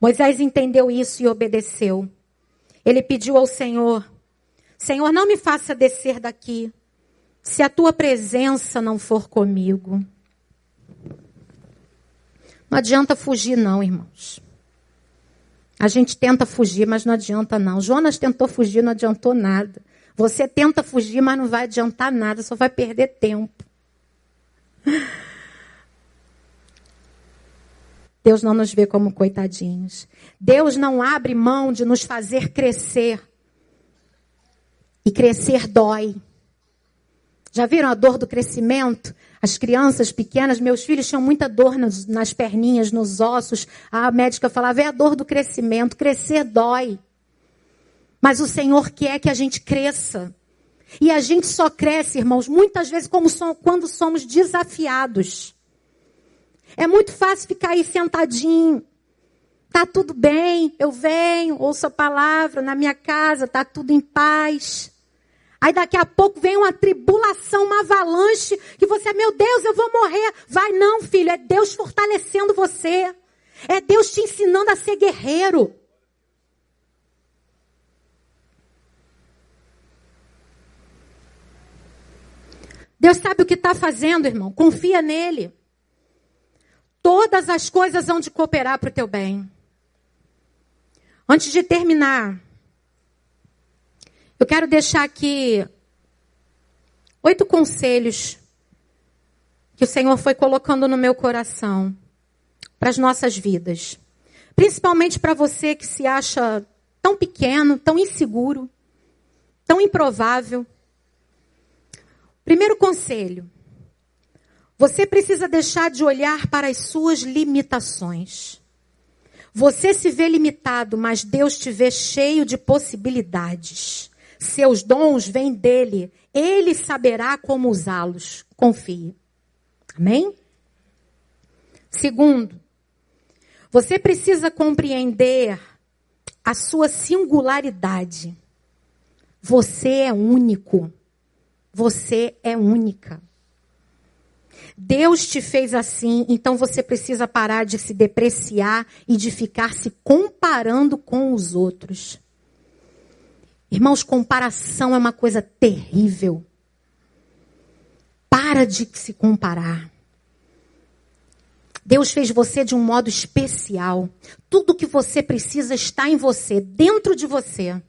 S2: Moisés entendeu isso e obedeceu. Ele pediu ao Senhor: Senhor, não me faça descer daqui, se a tua presença não for comigo. Não adianta fugir, não, irmãos. A gente tenta fugir, mas não adianta, não. Jonas tentou fugir, não adiantou nada. Você tenta fugir, mas não vai adiantar nada, só vai perder tempo. Deus não nos vê como coitadinhos. Deus não abre mão de nos fazer crescer. E crescer dói. Já viram a dor do crescimento? As crianças pequenas, meus filhos tinham muita dor nas, nas perninhas, nos ossos. A médica falava: é a dor do crescimento. Crescer dói. Mas o Senhor quer que a gente cresça. E a gente só cresce, irmãos, muitas vezes como quando somos desafiados. É muito fácil ficar aí sentadinho. Tá tudo bem, eu venho, ouço a palavra na minha casa, tá tudo em paz. Aí daqui a pouco vem uma tribulação, uma avalanche, que você, meu Deus, eu vou morrer. Vai não, filho, é Deus fortalecendo você. É Deus te ensinando a ser guerreiro. Deus sabe o que está fazendo, irmão. Confia nele. Todas as coisas vão de cooperar para o teu bem. Antes de terminar, eu quero deixar aqui oito conselhos que o Senhor foi colocando no meu coração para as nossas vidas. Principalmente para você que se acha tão pequeno, tão inseguro, tão improvável. Primeiro conselho: você precisa deixar de olhar para as suas limitações. Você se vê limitado, mas Deus te vê cheio de possibilidades. Seus dons vêm dele. Ele saberá como usá-los. Confie. Amém? Segundo, você precisa compreender a sua singularidade. Você é único. Você é única. Deus te fez assim, então você precisa parar de se depreciar e de ficar se comparando com os outros. Irmãos, comparação é uma coisa terrível. Para de se comparar. Deus fez você de um modo especial. Tudo que você precisa está em você, dentro de você.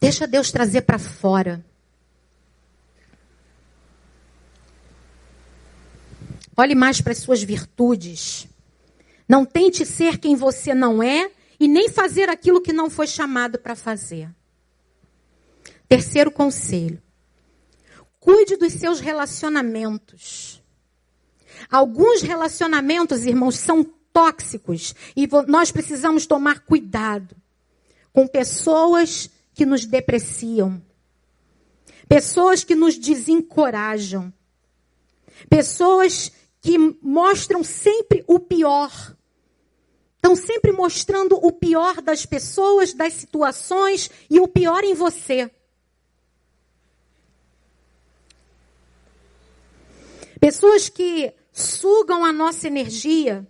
S2: Deixa Deus trazer para fora. Olhe mais para as suas virtudes. Não tente ser quem você não é e nem fazer aquilo que não foi chamado para fazer. Terceiro conselho. Cuide dos seus relacionamentos. Alguns relacionamentos, irmãos, são tóxicos e nós precisamos tomar cuidado com pessoas que nos depreciam, pessoas que nos desencorajam, pessoas que mostram sempre o pior. Estão sempre mostrando o pior das pessoas, das situações e o pior em você. Pessoas que sugam a nossa energia,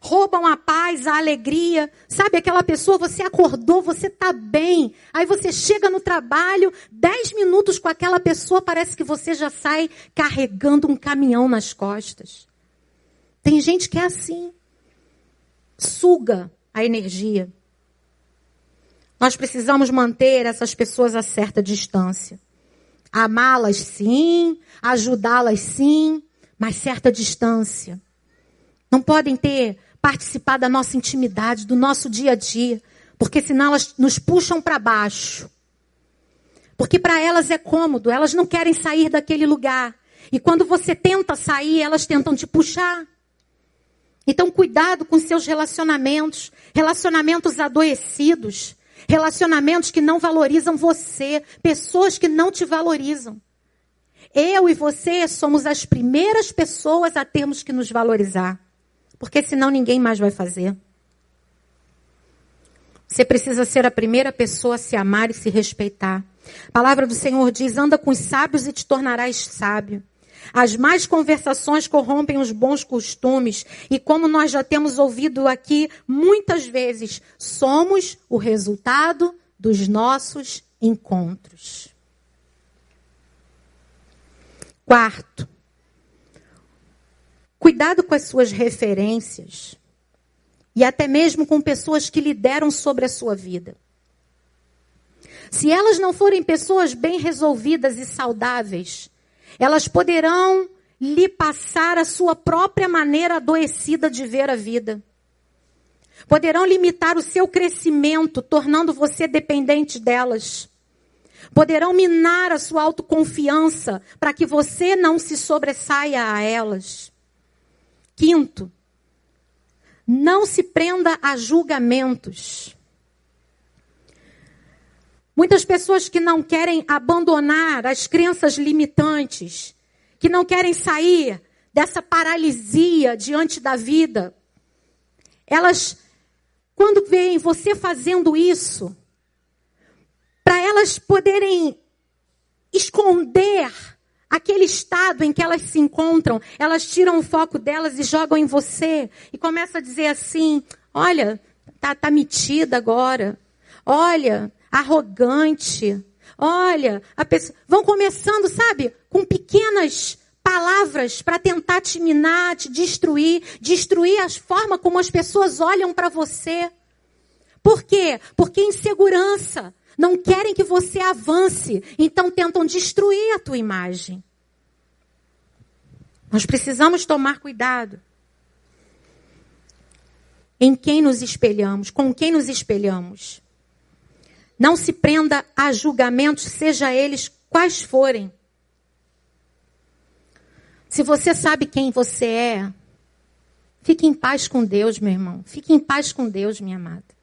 S2: roubam a paz, a alegria. Sabe aquela pessoa, você acordou, você está bem. Aí você chega no trabalho, dez minutos com aquela pessoa, parece que você já sai carregando um caminhão nas costas. Tem gente que é assim. Suga a energia. Nós precisamos manter essas pessoas a certa distância. Amá-las sim, ajudá-las sim, mas certa distância. Não podem ter participar da nossa intimidade, do nosso dia a dia, porque senão elas nos puxam para baixo. Porque para elas é cômodo, elas não querem sair daquele lugar. E quando você tenta sair, elas tentam te puxar. Então, cuidado com seus relacionamentos, relacionamentos adoecidos, relacionamentos que não valorizam você, pessoas que não te valorizam. Eu e você somos as primeiras pessoas a termos que nos valorizar porque senão ninguém mais vai fazer. Você precisa ser a primeira pessoa a se amar e se respeitar. A palavra do Senhor diz: anda com os sábios e te tornarás sábio. As más conversações corrompem os bons costumes, e como nós já temos ouvido aqui muitas vezes, somos o resultado dos nossos encontros. Quarto, Cuidado com as suas referências e até mesmo com pessoas que lideram sobre a sua vida. Se elas não forem pessoas bem resolvidas e saudáveis, elas poderão lhe passar a sua própria maneira adoecida de ver a vida. Poderão limitar o seu crescimento, tornando você dependente delas. Poderão minar a sua autoconfiança para que você não se sobressaia a elas. Quinto, não se prenda a julgamentos. Muitas pessoas que não querem abandonar as crenças limitantes, que não querem sair dessa paralisia diante da vida, elas, quando veem você fazendo isso, elas poderem esconder aquele estado em que elas se encontram, elas tiram o foco delas e jogam em você e começam a dizer assim: olha, tá, tá metida agora, olha, arrogante, olha, a pessoa. Vão começando, sabe, com pequenas palavras para tentar te minar, te destruir, destruir a forma como as pessoas olham para você. Por quê? Porque insegurança, não querem que você avance, então tentam destruir a tua imagem. Nós precisamos tomar cuidado. Em quem nos espelhamos, com quem nos espelhamos. Não se prenda a julgamentos, seja eles quais forem. Se você sabe quem você é, fique em paz com Deus, meu irmão. Fique em paz com Deus, minha amada.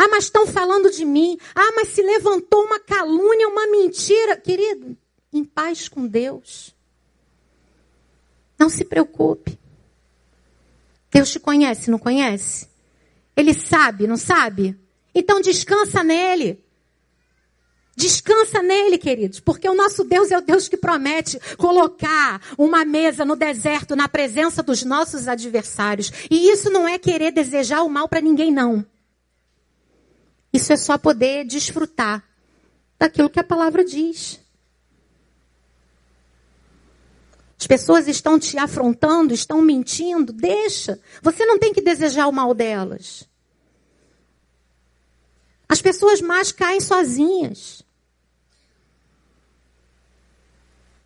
S2: Ah, mas estão falando de mim. Ah, mas se levantou uma calúnia, uma mentira. Querido, em paz com Deus. Não se preocupe. Deus te conhece, não conhece? Ele sabe, não sabe? Então descansa nele. Descansa nele, queridos, porque o nosso Deus é o Deus que promete colocar uma mesa no deserto na presença dos nossos adversários. E isso não é querer desejar o mal para ninguém, não. Isso é só poder desfrutar daquilo que a palavra diz. As pessoas estão te afrontando, estão mentindo, deixa. Você não tem que desejar o mal delas. As pessoas más caem sozinhas.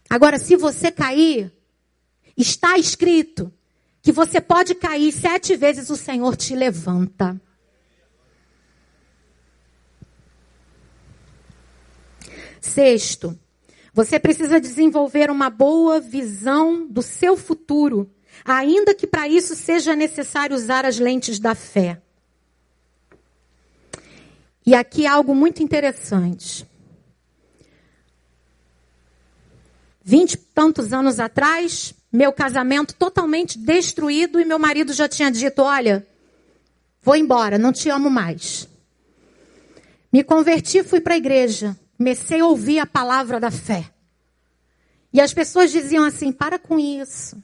S2: Agora, se você cair, está escrito que você pode cair sete vezes, o Senhor te levanta. Sexto, você precisa desenvolver uma boa visão do seu futuro, ainda que para isso seja necessário usar as lentes da fé. E aqui algo muito interessante. Vinte e tantos anos atrás, meu casamento totalmente destruído e meu marido já tinha dito: Olha, Vou embora, não te amo mais. Me converti, fui para a igreja. Comecei a ouvir a palavra da fé. E as pessoas diziam assim: para com isso.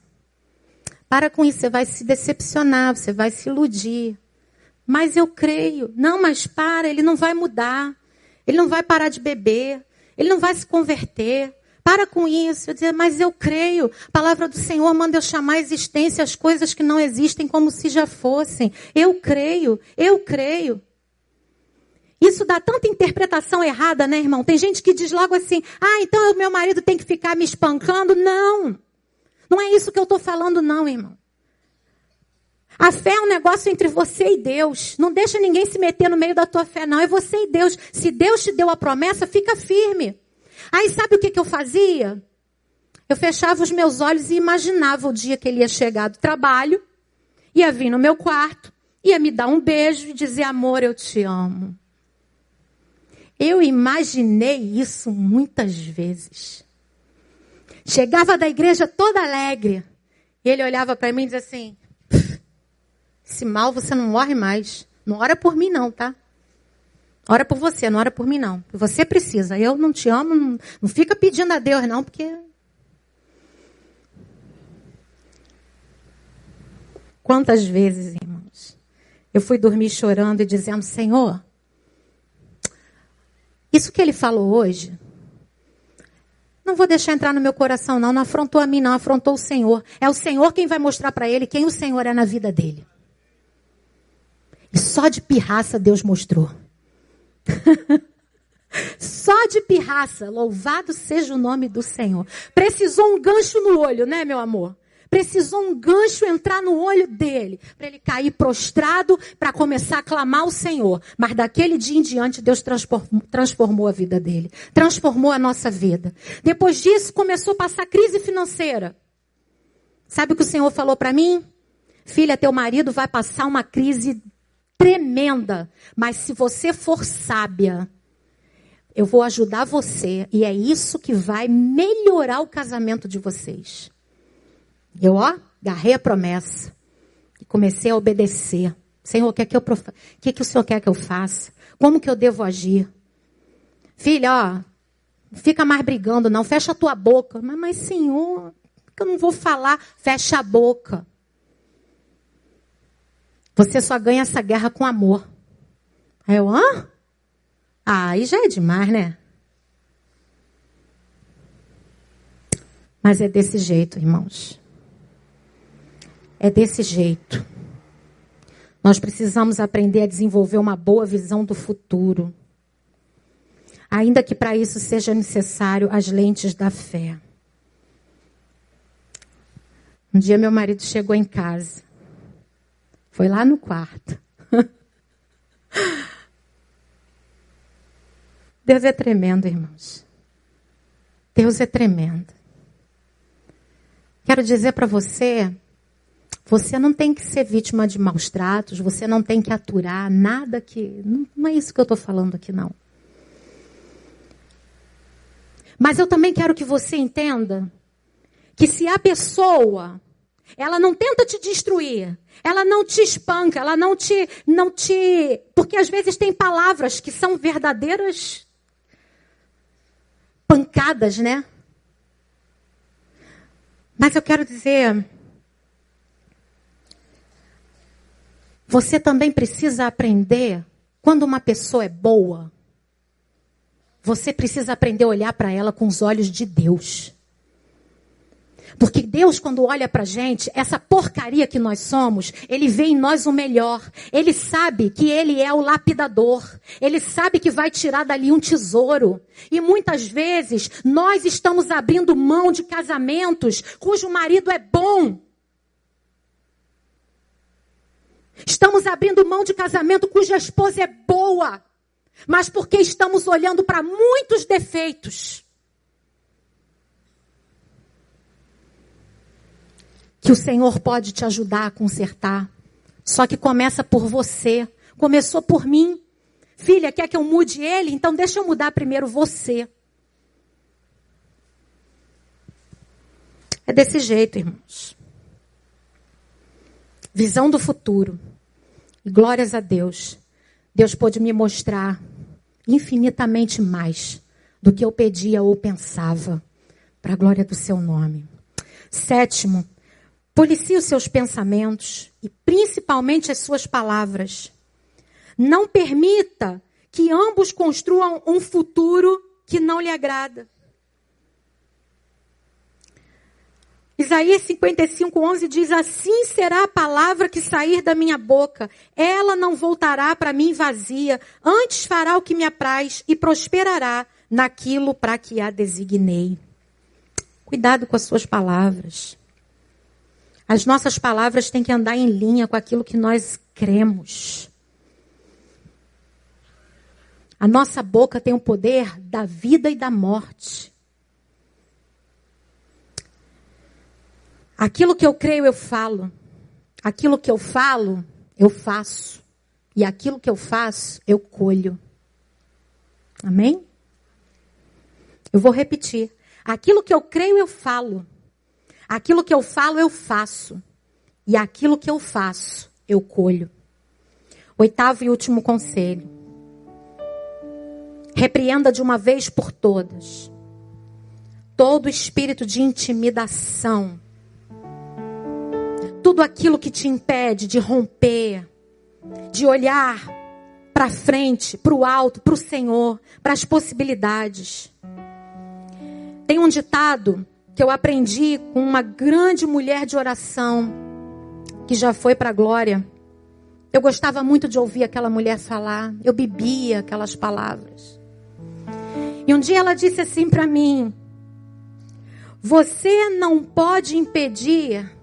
S2: Para com isso, você vai se decepcionar, você vai se iludir. Mas eu creio. Não, mas para, ele não vai mudar. Ele não vai parar de beber. Ele não vai se converter. Para com isso. Eu dizia, mas eu creio. A palavra do Senhor manda eu chamar a existência as coisas que não existem como se já fossem. Eu creio, eu creio. Isso dá tanta interpretação errada, né, irmão? Tem gente que diz logo assim: ah, então o meu marido tem que ficar me espancando. Não. Não é isso que eu estou falando, não, irmão. A fé é um negócio entre você e Deus. Não deixa ninguém se meter no meio da tua fé, não. É você e Deus. Se Deus te deu a promessa, fica firme. Aí sabe o que, que eu fazia? Eu fechava os meus olhos e imaginava o dia que ele ia chegar do trabalho, ia vir no meu quarto, ia me dar um beijo e dizer: Amor, eu te amo. Eu imaginei isso muitas vezes. Chegava da igreja toda alegre. E ele olhava para mim e dizia assim: Esse mal você não morre mais. Não ora por mim, não, tá? Ora por você, não ora por mim, não. Você precisa. Eu não te amo, não, não fica pedindo a Deus, não, porque. Quantas vezes, irmãos, eu fui dormir chorando e dizendo: Senhor, isso que ele falou hoje, não vou deixar entrar no meu coração, não. Não afrontou a mim, não. Afrontou o Senhor. É o Senhor quem vai mostrar para ele quem o Senhor é na vida dele. E só de pirraça Deus mostrou. só de pirraça. Louvado seja o nome do Senhor. Precisou um gancho no olho, né, meu amor? Precisou um gancho entrar no olho dele, para ele cair prostrado, para começar a clamar ao Senhor. Mas daquele dia em diante, Deus transformou, transformou a vida dele, transformou a nossa vida. Depois disso, começou a passar crise financeira. Sabe o que o Senhor falou para mim? Filha, teu marido vai passar uma crise tremenda, mas se você for sábia, eu vou ajudar você e é isso que vai melhorar o casamento de vocês. Eu, ó, agarrei a promessa e comecei a obedecer. Senhor, o que, é que, eu, o que, é que o Senhor quer que eu faça? Como que eu devo agir? Filha, ó, não fica mais brigando, não. Fecha a tua boca. Mas, mas Senhor, que eu não vou falar? Fecha a boca. Você só ganha essa guerra com amor. Aí eu, hã? Ah, aí já é demais, né? Mas é desse jeito, irmãos. É desse jeito. Nós precisamos aprender a desenvolver uma boa visão do futuro. Ainda que para isso seja necessário as lentes da fé. Um dia meu marido chegou em casa. Foi lá no quarto. Deus é tremendo, irmãos. Deus é tremendo. Quero dizer para você você não tem que ser vítima de maus tratos, você não tem que aturar nada que. Não, é isso que eu estou falando aqui, não. Mas eu também quero que você entenda que se a pessoa ela não tenta te destruir, ela não te espanca, ela não te não te, porque às vezes tem palavras que são verdadeiras pancadas, né? Mas eu quero dizer, Você também precisa aprender quando uma pessoa é boa. Você precisa aprender a olhar para ela com os olhos de Deus. Porque Deus, quando olha para a gente, essa porcaria que nós somos, Ele vê em nós o melhor. Ele sabe que Ele é o lapidador. Ele sabe que vai tirar dali um tesouro. E muitas vezes nós estamos abrindo mão de casamentos cujo marido é bom, Estamos abrindo mão de casamento cuja esposa é boa, mas porque estamos olhando para muitos defeitos. Que o Senhor pode te ajudar a consertar. Só que começa por você. Começou por mim. Filha, quer que eu mude ele? Então deixa eu mudar primeiro você. É desse jeito, irmãos. Visão do futuro. Glórias a Deus. Deus pôde me mostrar infinitamente mais do que eu pedia ou pensava, para a glória do seu nome. Sétimo, policie os seus pensamentos e principalmente as suas palavras. Não permita que ambos construam um futuro que não lhe agrada. Isaías 55, 11 diz: Assim será a palavra que sair da minha boca. Ela não voltará para mim vazia, antes fará o que me apraz e prosperará naquilo para que a designei. Cuidado com as suas palavras. As nossas palavras têm que andar em linha com aquilo que nós cremos. A nossa boca tem o poder da vida e da morte. Aquilo que eu creio, eu falo. Aquilo que eu falo, eu faço. E aquilo que eu faço, eu colho. Amém? Eu vou repetir. Aquilo que eu creio, eu falo. Aquilo que eu falo, eu faço. E aquilo que eu faço, eu colho. Oitavo e último conselho. Repreenda de uma vez por todas todo espírito de intimidação tudo aquilo que te impede de romper, de olhar para frente, para o alto, para o Senhor, para as possibilidades. Tem um ditado que eu aprendi com uma grande mulher de oração que já foi para a glória. Eu gostava muito de ouvir aquela mulher falar, eu bebia aquelas palavras. E um dia ela disse assim para mim: Você não pode impedir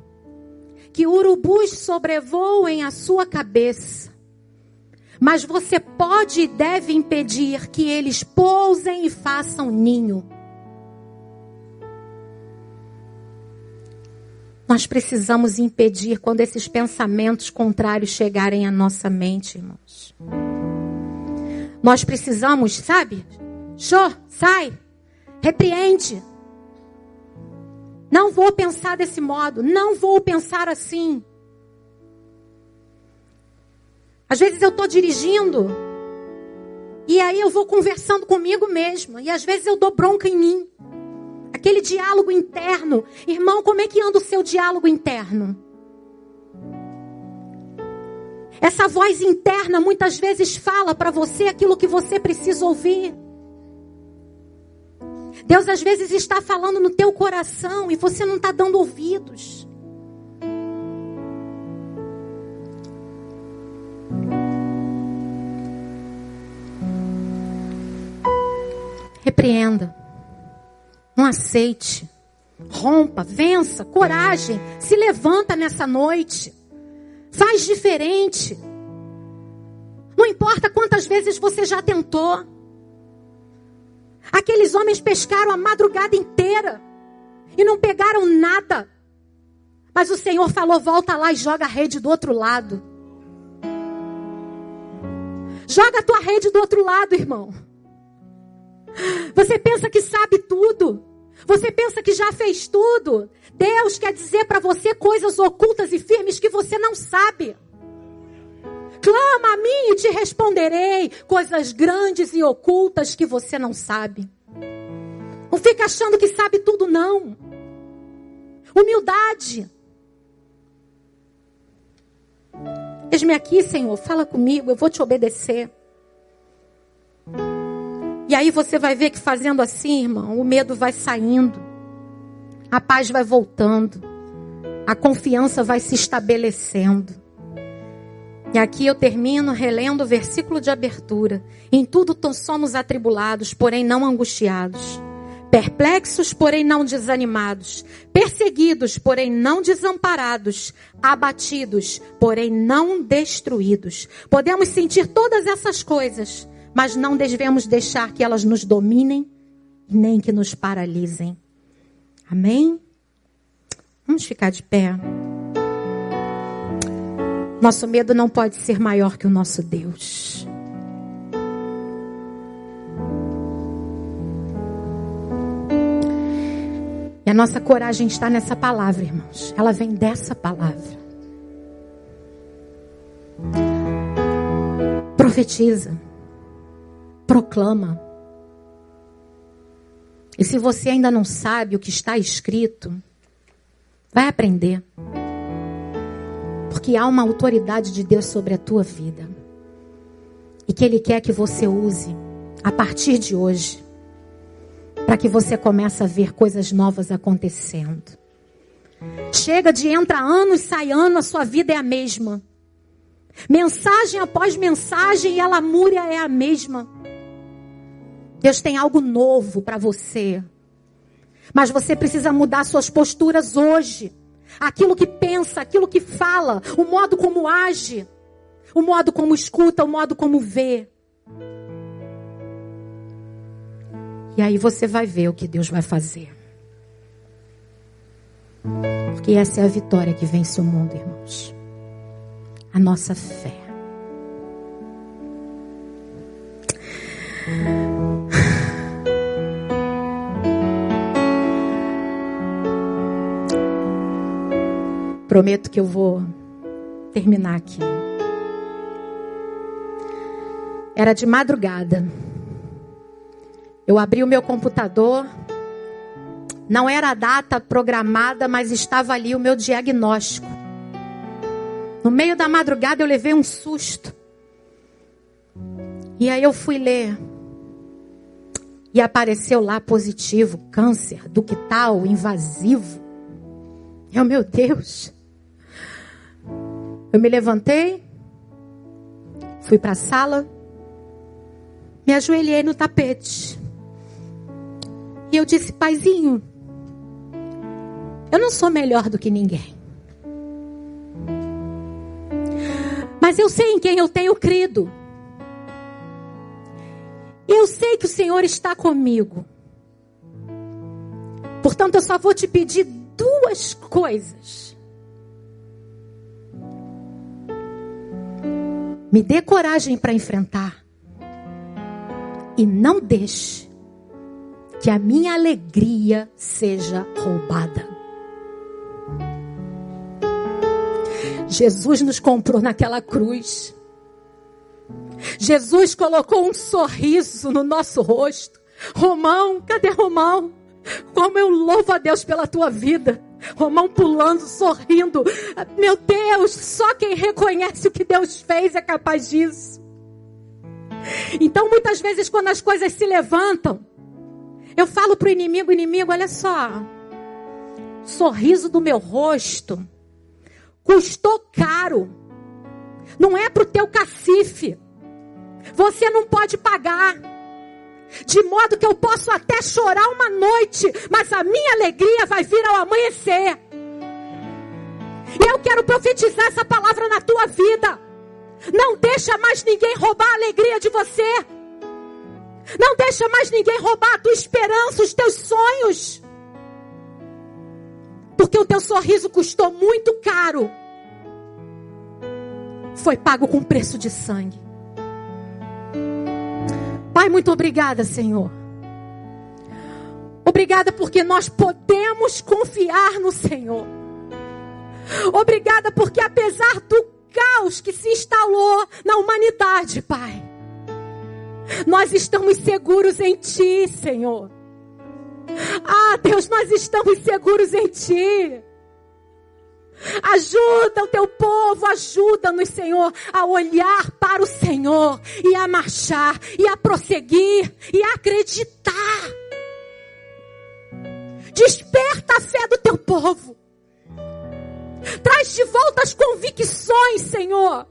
S2: que urubus sobrevoem a sua cabeça. Mas você pode e deve impedir que eles pousem e façam ninho. Nós precisamos impedir quando esses pensamentos contrários chegarem à nossa mente, irmãos. Nós precisamos, sabe? Jô, sai, repreende. Não vou pensar desse modo, não vou pensar assim. Às vezes eu estou dirigindo e aí eu vou conversando comigo mesma e às vezes eu dou bronca em mim. Aquele diálogo interno. Irmão, como é que anda o seu diálogo interno? Essa voz interna muitas vezes fala para você aquilo que você precisa ouvir. Deus às vezes está falando no teu coração e você não está dando ouvidos. Repreenda. Não aceite. Rompa, vença, coragem. Se levanta nessa noite. Faz diferente. Não importa quantas vezes você já tentou. Aqueles homens pescaram a madrugada inteira e não pegaram nada. Mas o Senhor falou: volta lá e joga a rede do outro lado. Joga a tua rede do outro lado, irmão. Você pensa que sabe tudo. Você pensa que já fez tudo. Deus quer dizer para você coisas ocultas e firmes que você não sabe. Clama a mim e te responderei coisas grandes e ocultas que você não sabe. Não fica achando que sabe tudo, não. Humildade. Eis-me aqui, Senhor, fala comigo, eu vou te obedecer. E aí você vai ver que fazendo assim, irmão, o medo vai saindo, a paz vai voltando, a confiança vai se estabelecendo. E aqui eu termino relendo o versículo de abertura. Em tudo somos atribulados, porém não angustiados. Perplexos, porém não desanimados. Perseguidos, porém não desamparados. Abatidos, porém não destruídos. Podemos sentir todas essas coisas, mas não devemos deixar que elas nos dominem, nem que nos paralisem. Amém? Vamos ficar de pé. Nosso medo não pode ser maior que o nosso Deus. E a nossa coragem está nessa palavra, irmãos. Ela vem dessa palavra. Profetiza. Proclama. E se você ainda não sabe o que está escrito, vai aprender. Porque há uma autoridade de Deus sobre a tua vida. E que Ele quer que você use a partir de hoje. Para que você comece a ver coisas novas acontecendo. Chega de entra ano e sai ano, a sua vida é a mesma. Mensagem após mensagem e a lamúria é a mesma. Deus tem algo novo para você. Mas você precisa mudar suas posturas hoje. Aquilo que pensa, aquilo que fala, o modo como age, o modo como escuta, o modo como vê. E aí você vai ver o que Deus vai fazer. Porque essa é a vitória que vence o mundo, irmãos. A nossa fé. Prometo que eu vou terminar aqui. Era de madrugada. Eu abri o meu computador. Não era a data programada, mas estava ali o meu diagnóstico. No meio da madrugada eu levei um susto. E aí eu fui ler. E apareceu lá positivo, câncer, ductal, invasivo. Eu, meu Deus. Eu me levantei, fui para a sala, me ajoelhei no tapete. E eu disse, paizinho, eu não sou melhor do que ninguém. Mas eu sei em quem eu tenho crido. Eu sei que o Senhor está comigo. Portanto, eu só vou te pedir duas coisas. Me dê coragem para enfrentar. E não deixe que a minha alegria seja roubada. Jesus nos comprou naquela cruz. Jesus colocou um sorriso no nosso rosto. Romão, cadê Romão? Como eu louvo a Deus pela tua vida. Romão pulando, sorrindo. Meu Deus, só quem reconhece o que Deus fez é capaz disso. Então, muitas vezes, quando as coisas se levantam, eu falo para o inimigo: inimigo, olha só, sorriso do meu rosto custou caro, não é para o teu cacife, você não pode pagar. De modo que eu posso até chorar uma noite, mas a minha alegria vai vir ao amanhecer. E eu quero profetizar essa palavra na tua vida. Não deixa mais ninguém roubar a alegria de você. Não deixa mais ninguém roubar a tua esperança, os teus sonhos. Porque o teu sorriso custou muito caro. Foi pago com preço de sangue. Pai, muito obrigada, Senhor. Obrigada porque nós podemos confiar no Senhor. Obrigada porque apesar do caos que se instalou na humanidade, Pai, nós estamos seguros em Ti, Senhor. Ah, Deus, nós estamos seguros em Ti. Ajuda o teu povo, ajuda-nos, Senhor, a olhar para o Senhor e a marchar e a prosseguir e a acreditar. Desperta a fé do teu povo. Traz de volta as convicções, Senhor.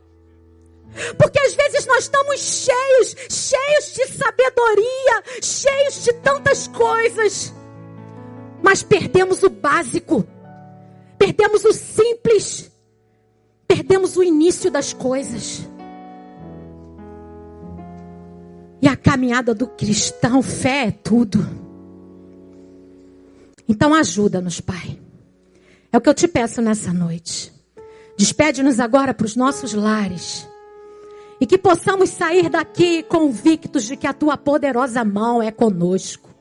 S2: Porque às vezes nós estamos cheios, cheios de sabedoria, cheios de tantas coisas, mas perdemos o básico Perdemos o simples. Perdemos o início das coisas. E a caminhada do cristão, fé é tudo. Então ajuda-nos, Pai. É o que eu te peço nessa noite. Despede-nos agora para os nossos lares. E que possamos sair daqui convictos de que a tua poderosa mão é conosco.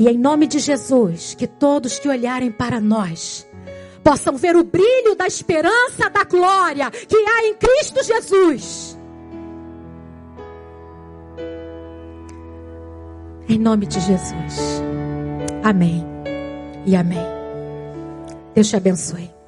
S2: E em nome de Jesus, que todos que olharem para nós possam ver o brilho da esperança da glória que há em Cristo Jesus. Em nome de Jesus. Amém e amém. Deus te abençoe.